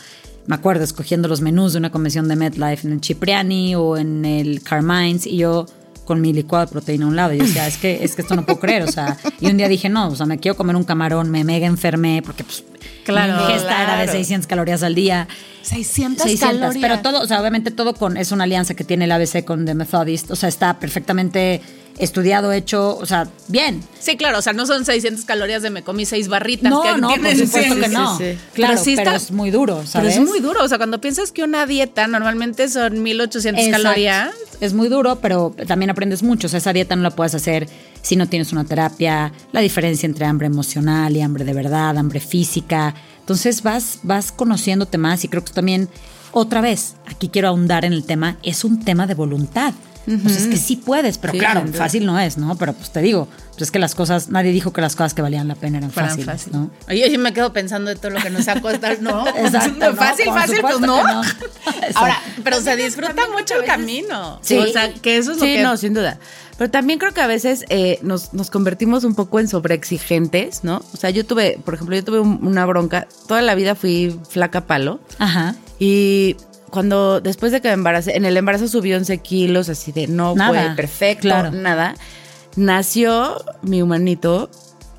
me acuerdo escogiendo los menús de una convención de MetLife en el Cipriani o en el Carmines y yo con mi licuado de proteína a un lado. Y yo decía, es que, es que esto no puedo creer. O sea, y un día dije, no, o sea, me quiero comer un camarón, me mega enfermé porque pues, Claro, mi ingesta era de claro. 600 calorías al día. 600, 600, calorías. pero todo, o sea, obviamente todo con, es una alianza que tiene el ABC con The Methodist, o sea, está perfectamente estudiado, hecho, o sea, bien. Sí, claro, o sea, no son 600 calorías de me comí seis barritas. No, que no, por supuesto sí, que no. sí, sí. Claro, Pero pero es muy duro, Pero ¿sabes? es muy duro, o sea, cuando piensas que una dieta normalmente son 1800 Exacto. calorías. Es muy duro, pero también aprendes mucho. O sea, esa dieta no la puedes hacer si no tienes una terapia. La diferencia entre hambre emocional y hambre de verdad, hambre física. Entonces vas, vas conociéndote más y creo que también, otra vez, aquí quiero ahondar en el tema, es un tema de voluntad. Pues es que sí puedes, pero Sí, claro, fácil no es, ¿no? Pero pues te digo, pues es que las cosas, nadie dijo que las cosas que valían la pena eran Fueran fáciles, fácil. ¿no? Oye, yo me quedo pensando de todo lo que nos ha costado. No, Exacto, ¿no? fácil, fácil, pues no. Ahora, pero se disfruta mucho el camino. Sí. O sea, que eso es lo Sí, que. no, sin duda. Pero también creo que a veces eh, nos, nos convertimos un poco en sobreexigentes, ¿no? O sea, yo tuve, por ejemplo, yo tuve un- una bronca. Toda la vida fui flaca palo. Ajá. Y cuando, después de que me embaracé, en el embarazo subí 11 kilos, así de no Nada. fue perfecto, Claro. nada. Nació mi humanito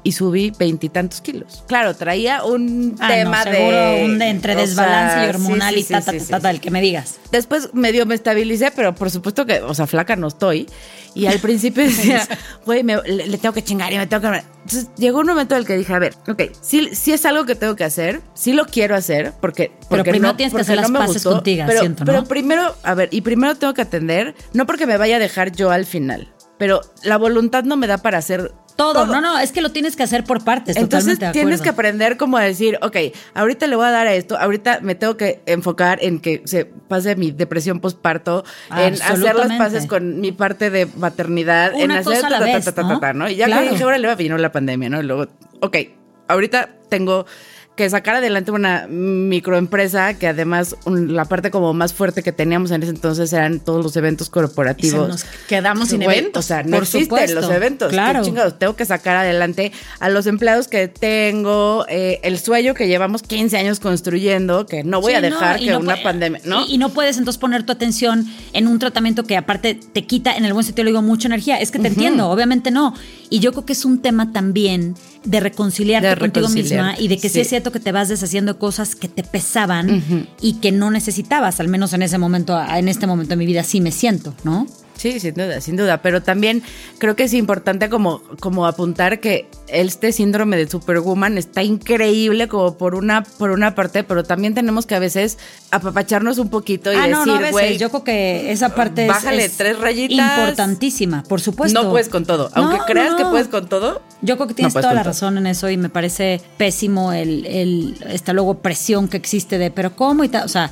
y subí veintitantos kilos. Claro, traía un Ah, tema no, seguro de... un de entre desbalance sea, y hormonal sí, y sí, ta, ta, sí, ta, sí, ta, sí. ta, el que me digas. Después medio me estabilicé, pero por supuesto que, o sea, flaca no estoy. Y al principio decía, güey, le, le tengo que chingar y me tengo que... Entonces llegó un momento en el que dije, a ver, ok, sí, sí es algo que tengo que hacer, sí lo quiero hacer, porque... porque primero tienes que hacer las me paces contigo, pero, siento, ¿no? Pero primero, a ver, y primero tengo que atender, no porque me vaya a dejar yo al final, pero la voluntad no me da para hacer... Todo. No, no, es que lo tienes que hacer por partes, Entonces tienes que aprender como a decir, ok, ahorita le voy a dar a esto, ahorita me tengo que enfocar en que se pase mi depresión postparto, en hacer las paces con mi parte de maternidad, en hacer a ta, ta, ta, ¿no? Y ya Claro. que dije, ahora le vino la pandemia, ¿no? Y luego, ok, ahorita tengo que sacar adelante una microempresa que además un- la parte como más fuerte que teníamos en ese entonces eran todos los eventos Y se corporativos. nos quedamos sin eventos. O sea, no Por existen los eventos. claro. Chingados, tengo que sacar adelante a los empleados que tengo, eh, el sueño que llevamos 15 años construyendo, que no voy Sí, a dejar no, que no una pandemia, ¿no? Y, y no puedes entonces poner tu atención en un tratamiento que aparte te quita, en el buen sentido le digo, mucha energía. Es que te entiendo, obviamente no. Y yo creo que es un tema también de reconciliarte De contigo misma y de que sí. sí. es cierto que te vas deshaciendo de cosas que te pesaban y que no necesitabas, al menos en ese momento, en este momento de mi vida sí me siento, ¿no? Sí, sin duda, sin duda. Pero también creo que es importante como, como apuntar que este síndrome de Superwoman está increíble como por una, por una parte, pero también tenemos que a veces apapacharnos un poquito y ah, no, no, decir, güey, Yo creo que esa parte es- bájale es, tres rayitas. importantísima, por supuesto. no puedes con todo. Aunque No, creas no, que no. puedes con todo. Yo creo que tienes toda la todo. razón en eso y me parece pésimo el, el- esta luego presión que existe de, pero ¿cómo? Y tal. O sea,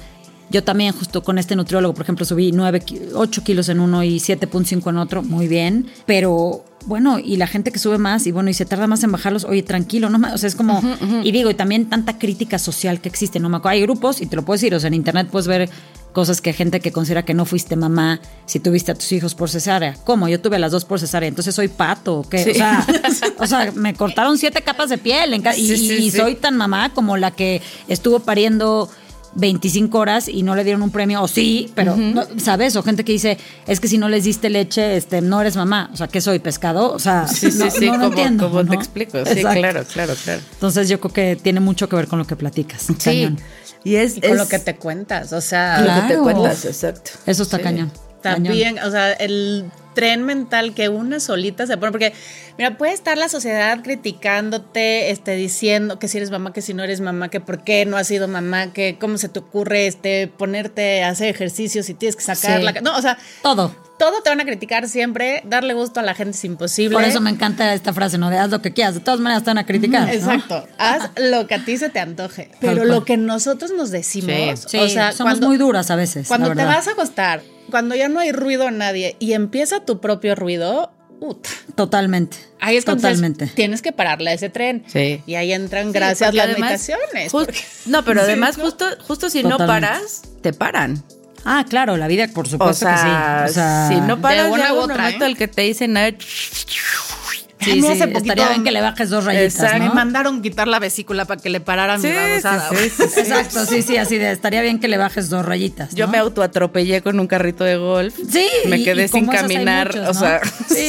yo también justo con este nutriólogo, por ejemplo, subí 9, 8 kilos en uno y 7.5 en otro, muy bien, pero bueno, y la gente que sube más y bueno, y se tarda más en bajarlos, oye, tranquilo, no más, o sea, es como, y digo, y también tanta crítica social que existe, no me acuerdo, hay grupos y te lo puedes decir, o sea, en internet puedes ver cosas que gente que considera que no fuiste mamá si tuviste a tus hijos por cesárea. ¿Cómo? Yo tuve a las dos por cesárea, entonces soy pato, ¿o qué? Sí. O sea, o sea, me cortaron siete capas de piel en y, Sí, soy tan mamá como la que estuvo pariendo 25 horas y no le dieron un premio, o sí, pero, no, ¿sabes? O gente que dice, es que si no les diste leche, este, no eres mamá. O sea, ¿qué soy? ¿Pescado? O sea, Sí, sí, no, sí, no como, entiendo, como te explico. Sí, Exacto. claro, claro, claro. Entonces yo creo que tiene mucho que ver con lo que platicas. Cañón. Y es, Y con es lo que te cuentas, o sea, lo que te Claro. cuentas, exacto. Eso está Sí. cañón. cañón. También, o sea, el tren mental que una solita se pone, porque, mira, puede estar la sociedad criticándote, este, diciendo que si eres mamá, que si no eres mamá, que por qué no has sido mamá, que cómo se te ocurre, este, ponerte a hacer ejercicio si tienes que sacar Sí. la... No, o sea, Todo. Todo te van a criticar siempre, darle gusto a la gente es imposible. Por eso me encanta esta frase, ¿no? De haz lo que quieras. De todas maneras te van a criticar. ¿no? Exacto. Haz lo que a ti se te antoje. Pero lo que nosotros nos decimos, Sí, o sea, somos cuando, muy duras a veces. cuando la te vas a acostar, cuando ya no hay ruido a nadie y empieza tu propio ruido, puta. Totalmente. Ahí es Totalmente. tienes que pararle a ese tren. Sí. Y ahí entran gracias porque las además, meditaciones. jus- porque- no, pero Sí, además, justo, justo si no paras, te paran. Ah, claro, la vida, por O supuesto sea, que sí. O sea, si no paras, de una u un otra, momento ¿eh? el que te dicen, a ver, sí, A mí sí, hace poquito estaría bien que le bajes dos rayitas, Exacto. Me mandaron quitar la vesícula para que le pararan Sí, mi babosada. sí, sí, sí, sí. Exacto, sí, sí, así de, estaría bien que le bajes dos rayitas. yo me autoatropellé con un carrito de golf. Sí, Me quedé y sin caminar, muchos, o sea, Sí.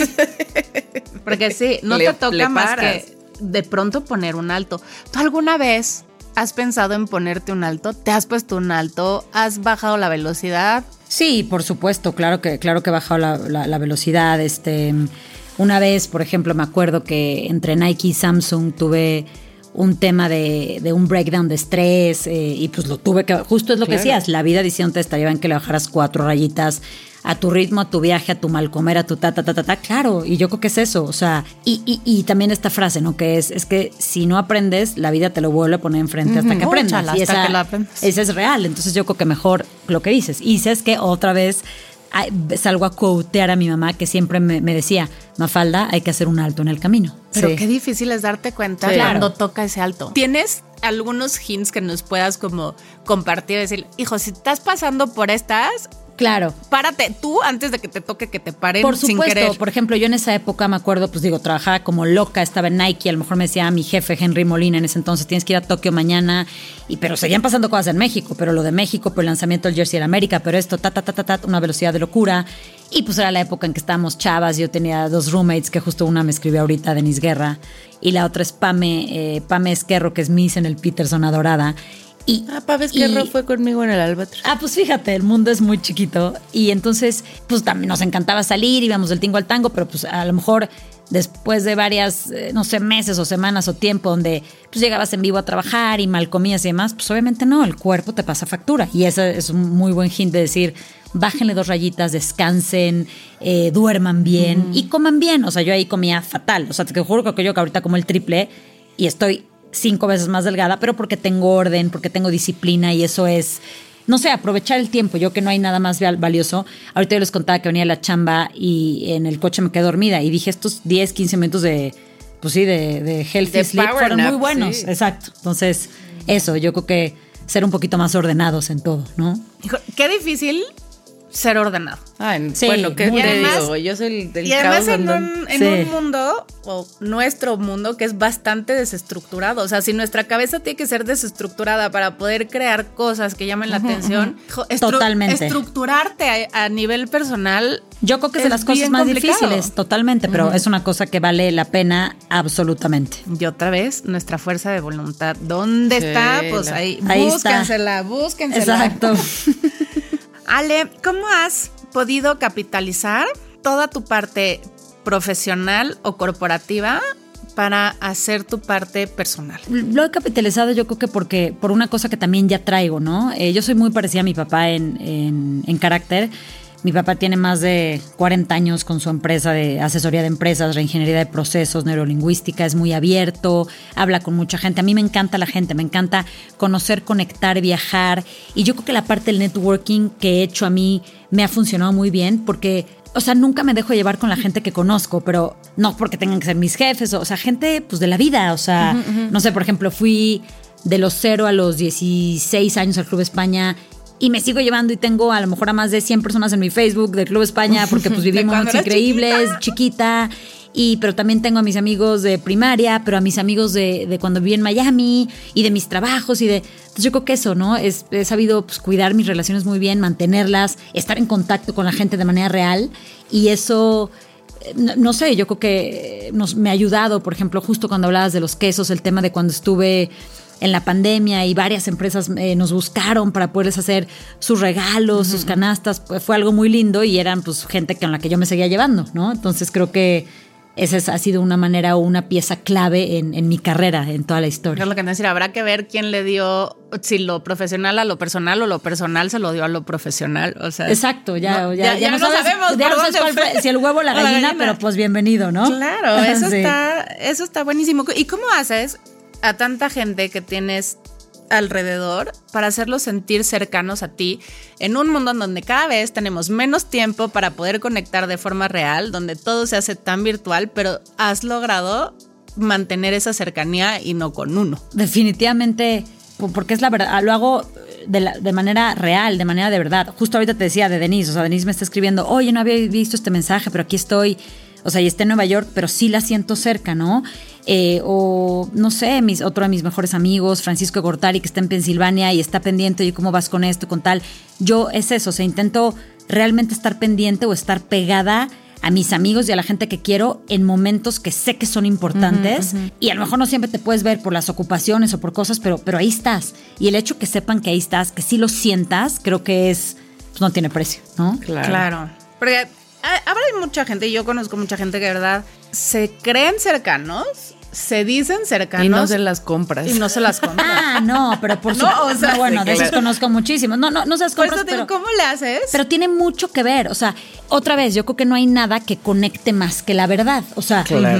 Porque sí, no Le- te toca más paras. que de pronto poner un alto. ¿Tú alguna vez has pensado en ponerte un alto? ¿Te has puesto un alto? ¿Has bajado la velocidad? Sí, por supuesto, claro que, claro que he bajado la, la- la velocidad. Este, una vez, por ejemplo, me acuerdo que entre Nike y Samsung tuve un tema de, de un breakdown de estrés eh, y pues lo tuve que, justo es lo que decías, la vida diciéndote estaría bien que le bajaras cuatro rayitas a tu ritmo, a tu viaje, a tu mal comer, a tu ta, ta, ta, ta, ta, claro, y yo creo que es eso, o sea, y, y, y también esta frase, ¿no? Que es, es que si no aprendes, la vida te lo vuelve a poner enfrente hasta que aprendas. y hasta esa, que lo aprendas. esa es real. Entonces yo creo que mejor lo que dices. Y sabes que otra vez salgo a quotear a mi mamá que siempre me, me decía, Mafalda, hay que hacer un alto en el camino. Pero Sí. qué difícil es darte cuenta Sí. cuando toca ese alto. ¿Tienes algunos hints que nos puedas como compartir? Decir, hijo, si estás pasando por estas, Claro. Párate tú antes de que te toque que te paren Por sin supuesto, querer. por ejemplo, yo en esa época me acuerdo, pues digo, trabajaba como loca, estaba en Nike, a lo mejor me decía mi jefe Henry Molina en ese entonces, tienes que ir a Tokio mañana, y pero seguían pasando cosas en México, pero lo de México, por el lanzamiento del Jersey en América, pero esto, ta, ta, ta, ta, ta, una velocidad de locura. Y pues era la época en que estábamos chavas, yo tenía dos roommates, que justo una me escribió ahorita, Denise Guerra, y la otra es Pame, eh, Pame Esquerro, que es Miss en el Peterson Adorada. Y, Ah, Pabes Guerrero fue conmigo en el Albatros. Ah, pues fíjate, el mundo es muy chiquito y entonces pues también nos encantaba salir, íbamos del tingo al tango, pero pues a lo mejor después de varias, eh, no sé, meses o semanas o tiempo donde pues llegabas en vivo a trabajar y mal comías y demás, pues obviamente no, el cuerpo te pasa factura. Y ese es un muy buen hint de decir, bájenle dos rayitas, descansen, eh, duerman bien y coman bien, o sea, yo ahí comía fatal, o sea, te juro que yo que ahorita como el triple y estoy cinco veces más delgada, pero porque tengo orden, porque tengo disciplina y eso es, no sé, aprovechar el tiempo. Yo que no hay nada más val- valioso. Ahorita yo les contaba que venía a la chamba y en el coche me quedé dormida y dije estos 10, 15 minutos de, pues sí, de, de healthy De sleep fueron nap, muy buenos. sí. Exacto. Entonces, eso, yo creo que ser un poquito más ordenados en todo, ¿no? Qué difícil ser ordenado. Ay, Sí, bueno, ¿qué muy te bien. digo? Yo soy el del Y además caos en, un, en Sí. un mundo, o nuestro mundo, que es bastante desestructurado. O sea, si nuestra cabeza tiene que ser desestructurada para poder crear cosas que llamen la atención, estru- Totalmente. estructurarte a, a nivel personal. Yo creo que es, de las cosas más complicado. difíciles, totalmente, pero es una cosa que vale la pena absolutamente. Y otra vez, nuestra fuerza de voluntad. ¿Dónde Sí, está? Pues ahí, Ahí está. búsquensela, búsquensela. Exacto. Ale, ¿cómo has podido capitalizar toda tu parte profesional o corporativa para hacer tu parte personal? Lo he capitalizado yo creo que porque por una cosa que también ya traigo, ¿no? Eh, yo soy muy parecida a mi papá en, en- en carácter. Mi papá tiene más de 40 años con su empresa de asesoría de empresas, reingeniería de procesos, neurolingüística, es muy abierto, habla con mucha gente. A mí me encanta la gente, me encanta conocer, conectar, viajar. Y yo creo que la parte del networking que he hecho a mí me ha funcionado muy bien porque o sea, nunca me dejo llevar con la gente que conozco, pero no porque tengan que ser mis jefes, o sea, gente pues de la vida, o sea, no sé, por ejemplo, fui de los 0 a los 16 años al Club España y me sigo llevando y tengo a lo mejor a más de 100 personas en mi Facebook del Club España porque pues vivimos increíbles, chiquita. Y, pero también tengo a mis amigos de primaria, pero a mis amigos de, de cuando viví en Miami y de mis trabajos y de... Entonces yo creo que eso, ¿no? Es, he sabido pues, cuidar mis relaciones muy bien, mantenerlas, estar en contacto con la gente de manera real y eso... eh, No, no sé, yo creo que nos, me ha ayudado, por ejemplo, justo cuando hablabas de los quesos, el tema de cuando estuve en la pandemia y varias empresas eh, nos buscaron para poderles hacer sus regalos, sus canastas, pues, fue algo muy lindo y eran pues gente con la que yo me seguía llevando, ¿no? Entonces creo que esa es- ha sido una manera o una pieza clave en, en mi carrera, en toda la Es historia. lo que decir, habrá que ver quién le dio, si lo profesional a lo personal o lo personal se lo dio a lo profesional. O sea, Exacto, ya, no, ya, ya no, sabes, sabemos ya no sabes cuál fue, si el huevo o la la gallina, gallina. pero pues bienvenido, ¿no? Claro, eso Sí. está, eso está buenísimo. ¿Y cómo haces a tanta gente que tienes alrededor para hacerlos sentir cercanos a ti en un mundo en donde cada vez tenemos menos tiempo para poder conectar de forma real, donde todo se hace tan virtual, pero has logrado mantener esa cercanía y no con uno. Definitivamente, po- porque es la verdad, lo hago de, de manera real, de manera de verdad. Justo ahorita te decía de Denise, o sea, Denise me está escribiendo, oye, no había visto este mensaje, pero aquí estoy, o sea, y está en Nueva York, pero sí la siento cerca, ¿no? Eh, o no sé, mis, otro de mis mejores amigos, Francisco Gortari, que está en Pensilvania y está pendiente, y cómo vas con esto, con tal. Yo es eso, o sea, intento realmente estar pendiente o estar pegada a mis amigos y a la gente que quiero en momentos que sé que son importantes y a lo mejor no siempre te puedes ver por las ocupaciones o por cosas, pero, pero ahí estás. Y el hecho que sepan que ahí estás, que sí lo sientas, creo que es, pues no tiene precio, ¿no? Claro. Porque hay mucha gente, y yo conozco mucha gente que de verdad se creen cercanos, se dicen cercanos Y no se las compras. y no se las compran. Ah, no, pero por No, supuesto. o sea, no, bueno, de esos conozco muchísimos. No, no, no compras, eso te digo, pero, ¿cómo le haces? pero tiene mucho que ver. O sea, otra vez, yo creo que no hay nada que conecte más que la verdad. O sea, Claro.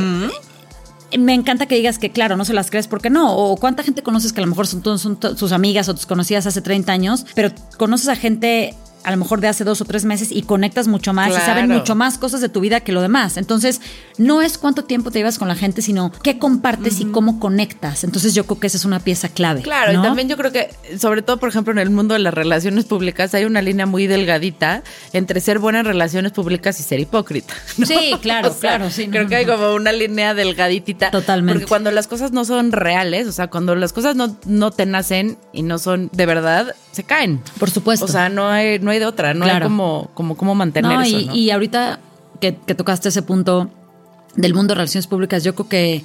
me encanta que digas que, claro, no se las crees porque no. O cuánta gente conoces que a lo mejor son, todos- son sus amigas o tus conocidas hace 30 años, pero conoces a gente a lo mejor de hace dos o tres meses y conectas mucho más y saben mucho más cosas de tu vida que lo demás. Entonces, no es cuánto tiempo te llevas con la gente, sino qué compartes y cómo conectas. Entonces, yo creo que esa es una pieza clave. Claro, ¿no? y también yo creo que, sobre todo, por ejemplo, en el mundo de las relaciones públicas, hay una línea muy delgadita entre ser buena en relaciones públicas y ser hipócrita. ¿no? Sí, claro, O sea, claro, sí, Creo no, que hay como una línea delgaditita. Totalmente. Porque cuando las cosas no son reales, o sea, cuando las cosas no, no te nacen y no son de verdad, se caen. Por supuesto. O sea, no hay, no hay de otra, no hay Claro. como, como cómo mantener No, eso. y, ¿no? y ahorita que, que tocaste ese punto del mundo de relaciones públicas, yo creo que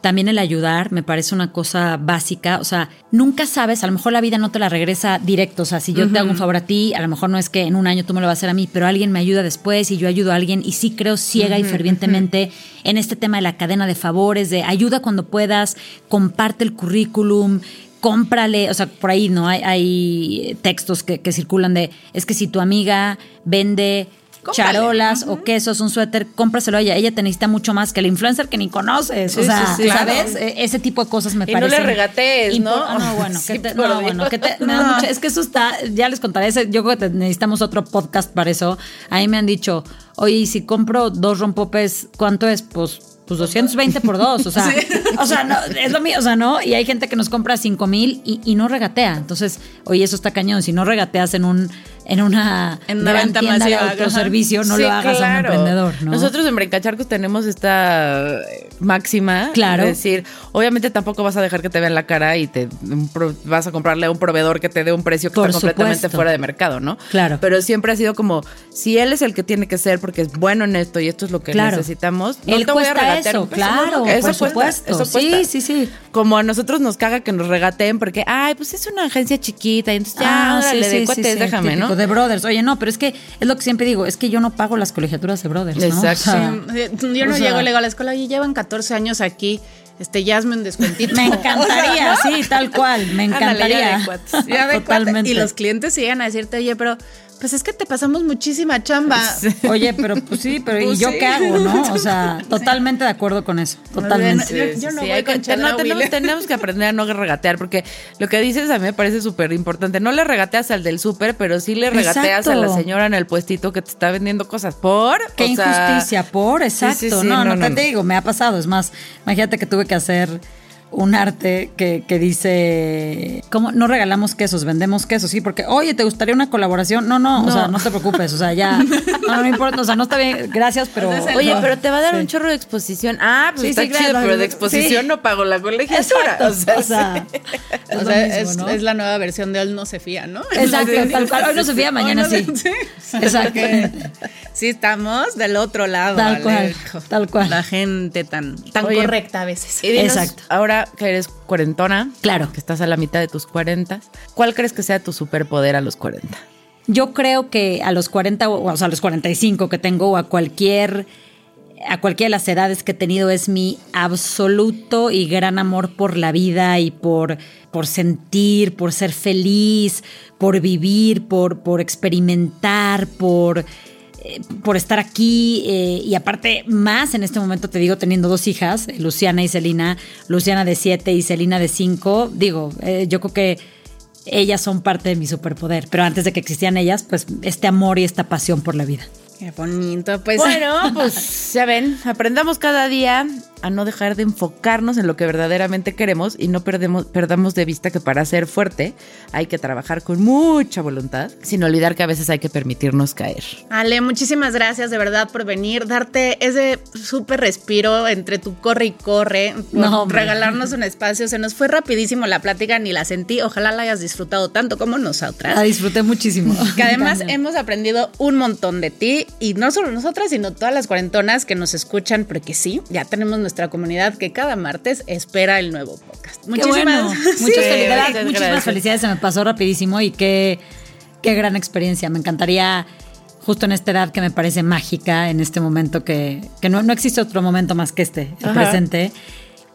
también el ayudar me parece una cosa básica. O sea, nunca sabes, a lo mejor la vida no te la regresa directo. O sea, si yo te hago un favor a ti, a lo mejor no es que en un año tú me lo vas a hacer a mí, pero alguien me ayuda después y yo ayudo a alguien. Y sí creo ciega y fervientemente en este tema de la cadena de favores, de ayuda cuando puedas, comparte el currículum, cómprale, o sea, por ahí no hay, hay textos que, que circulan de, es que si tu amiga vende Cómprale. charolas o quesos, un suéter, cómpraselo a ella. Ella te necesita mucho más que el influencer que ni conoces. o sea, sí, sí, ¿sabes? claro. E- Ese tipo de cosas me Y no parecen. le regatees, ¿no? impor- No, bueno, que te- no, Dios. bueno, que te- me da mucha- es que eso está, ya les contaré, ese- yo creo que necesitamos otro podcast para eso. Ahí me han dicho, oye, y si compro dos rompopes, ¿cuánto es? Pues pues 220 por dos, o sea, o sea, no, es lo mío, o sea, ¿no? Y hay gente que nos compra 5 mil y, y no regatea. Entonces, oye, eso está cañón. Si no regateas en un en una, En una gran venta tienda de masiva, ajá. autoservicio, no Sí, lo hagas a un claro. emprendedor, ¿no? Nosotros en Brincacharcos tenemos esta eh, máxima. Claro. Es decir, obviamente tampoco vas a dejar que te vean la cara y te vas a comprarle a un proveedor que te dé un precio que Por está completamente supuesto. fuera de mercado, ¿no? Claro. Pero siempre ha sido como, si él es el que tiene que ser porque es bueno en esto y esto es lo que Claro. necesitamos, no Él te voy a regatear eso, un peso. claro, No, no, por eso cuesta, supuesto. eso Sí, cuesta. sí, sí. Como a nosotros nos caga que nos regateen porque, ay, pues es una agencia chiquita y entonces ya, Ah, órale, de cuates, déjame, típico, De brothers. Oye, no, pero es que es lo que siempre digo, es que yo no pago las colegiaturas de brothers, ¿no? Exacto. O sea, Sí, Yo no o sea- llego y le digo a la escuela, oye, llevan 14 años aquí, este, ya hazme un descuentito. me encantaría, O sea, sí, tal cual, me Ándale, ya encantaría. de cuates. Ya de. Totalmente. Y los clientes siguen a decirte, oye, pero pues es que te pasamos muchísima chamba. Oye, pero pues sí, pero ¿y Pues yo sí. qué hago, no? O sea, totalmente de acuerdo con eso, totalmente. Yo- yo no voy hay con no, tenemos, que aprender a no regatear, porque lo que dices a mí me parece súper importante. No le regateas al del súper, pero sí le regateas a la señora en el puestito que te está vendiendo cosas. ¿Por? Qué O sea, injusticia, por, exacto. sí, sí, no, no, no, te, no. te digo, me ha pasado. Es más, imagínate que tuve que hacer un arte que, que dice, ¿cómo? No regalamos quesos, vendemos quesos, sí, porque, oye, ¿te gustaría una colaboración? No, no, o sea, no te preocupes, o sea, ya, no, no importa, o sea, no está bien, gracias, pero... Oye, no. pero te va a dar Sí. un chorro de exposición. Ah, pues Sí, está sí, chido, claro, pero de sí. exposición no pago la colegiatura. Exacto, O sea, o sea, sí. es O lo sea, mismo, es, ¿no? es la nueva versión de Hoy no se fía, ¿no? Exacto, tal cual. Hoy no se fía, mañana sí. Exactamente. Sí, estamos del otro lado. Tal cual, tal cual. La gente tan, tan Oye, correcta a veces. Y dinos, Exacto. Ahora que eres cuarentona, Claro. que estás a la mitad de tus cuarentas, ¿cuál crees que sea tu superpoder a los 40? Yo creo que a los 40, o o sea, a los 45 que tengo, o a cualquier, a cualquiera de las edades que he tenido, es mi absoluto y gran amor por la vida y por, por sentir, por ser feliz, por vivir, por, por experimentar, por, eh, por estar aquí. eh, y aparte, más en este momento, te digo, teniendo dos hijas, eh, Luciana y Celina, Luciana de 7 y Celina de 5, digo, eh, yo creo que ellas son parte de mi superpoder. Pero antes de que existieran ellas, pues este amor y esta pasión por la vida. Qué bonito. Pues Bueno, pues ya ven, aprendamos cada día a no dejar de enfocarnos en lo que verdaderamente queremos y no perdemos, perdamos de vista que para ser fuerte hay que trabajar con mucha voluntad, sin olvidar que a veces hay que permitirnos caer. Ale, muchísimas gracias de verdad por venir, darte ese súper respiro entre tu corre y corre, No, regalarnos un espacio. Se nos fue rapidísimo la plática, ni la sentí. Ojalá la hayas disfrutado tanto como nosotras. La disfruté muchísimo. Que además Cañón. hemos aprendido un montón de ti y no solo nosotras, sino todas las cuarentonas que nos escuchan, porque sí, ya tenemos nuestra comunidad que cada martes espera el nuevo podcast. Muchísimas, bueno. Sí. Muchas felicidades, muchas muchísimas gracias. felicidades. Se me pasó rapidísimo y qué, qué gran experiencia. Me encantaría, justo en esta edad que me parece mágica, en este momento que, que no, no existe otro momento más que este, el Ajá. presente,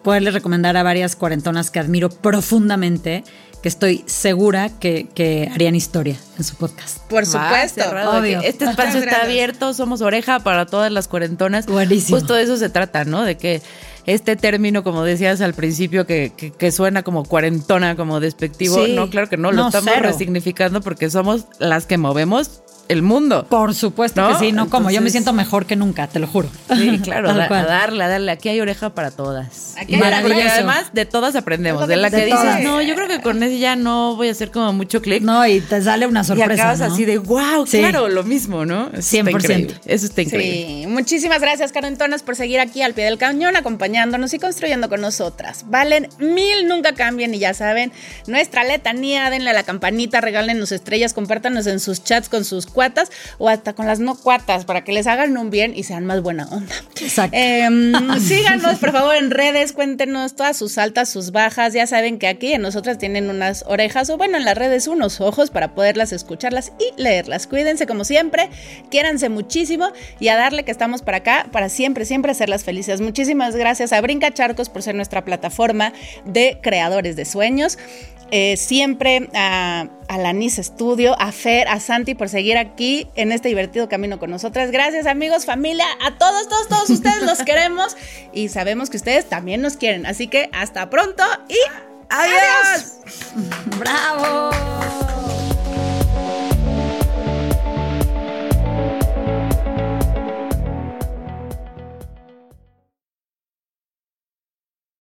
poderle recomendar a varias cuarentonas que admiro profundamente, que estoy segura que, que harían historia en su podcast. Por Va, supuesto. cerrado, obvio. que Este espacio está abierto, somos oreja para todas las cuarentonas. Buenísimo. Justo de eso se trata, ¿no? De que este término, como decías al principio, que, que, que suena como cuarentona, como despectivo. Sí. No, claro que no, lo No, estamos cero. resignificando porque somos las que movemos el mundo. Por supuesto ¿No? que sí, no como yo me Entonces- siento mejor que nunca, te lo juro. Sí, claro, da- a darle, a darle. Aquí hay oreja para todas. Aquí hay Maravilloso. oreja. además de todas aprendemos. De la que dices, no, yo creo que con ese ya no voy a hacer como mucho clic. No, y te sale una y sorpresa. acabas ¿no? así de, wow, Sí. claro, lo mismo, ¿no? Eso 100%. Está increíble. Eso está increíble. Sí, muchísimas gracias, Carentonas, por seguir aquí al pie del cañón, acompañándonos y construyendo con nosotras. Valen mil, nunca cambien y ya saben, nuestra letanía, denle a la campanita, regálenos estrellas, compártanos en sus chats con sus cuatas o hasta con las no cuatas para que les hagan un bien y sean más buena onda. Exacto. Em, síganos, por favor, en redes, cuéntenos todas sus altas, sus bajas. Ya saben que aquí en nosotras tienen unas orejas o, bueno, en las redes unos ojos para poderlas escucharlas y leerlas. Cuídense como siempre, quiéranse muchísimo y a darle que estamos para acá para siempre, siempre hacerlas felices. Muchísimas gracias a Brinca Charcos por ser nuestra plataforma de creadores de sueños. Eh, siempre a, a la Nice Studio, a Fer, a Santi por seguir aquí en este divertido camino con nosotras. Gracias amigos, familia, a todos, todos, todos ustedes los queremos y sabemos que ustedes también nos quieren. Así que hasta pronto y adiós. ¡Bravo!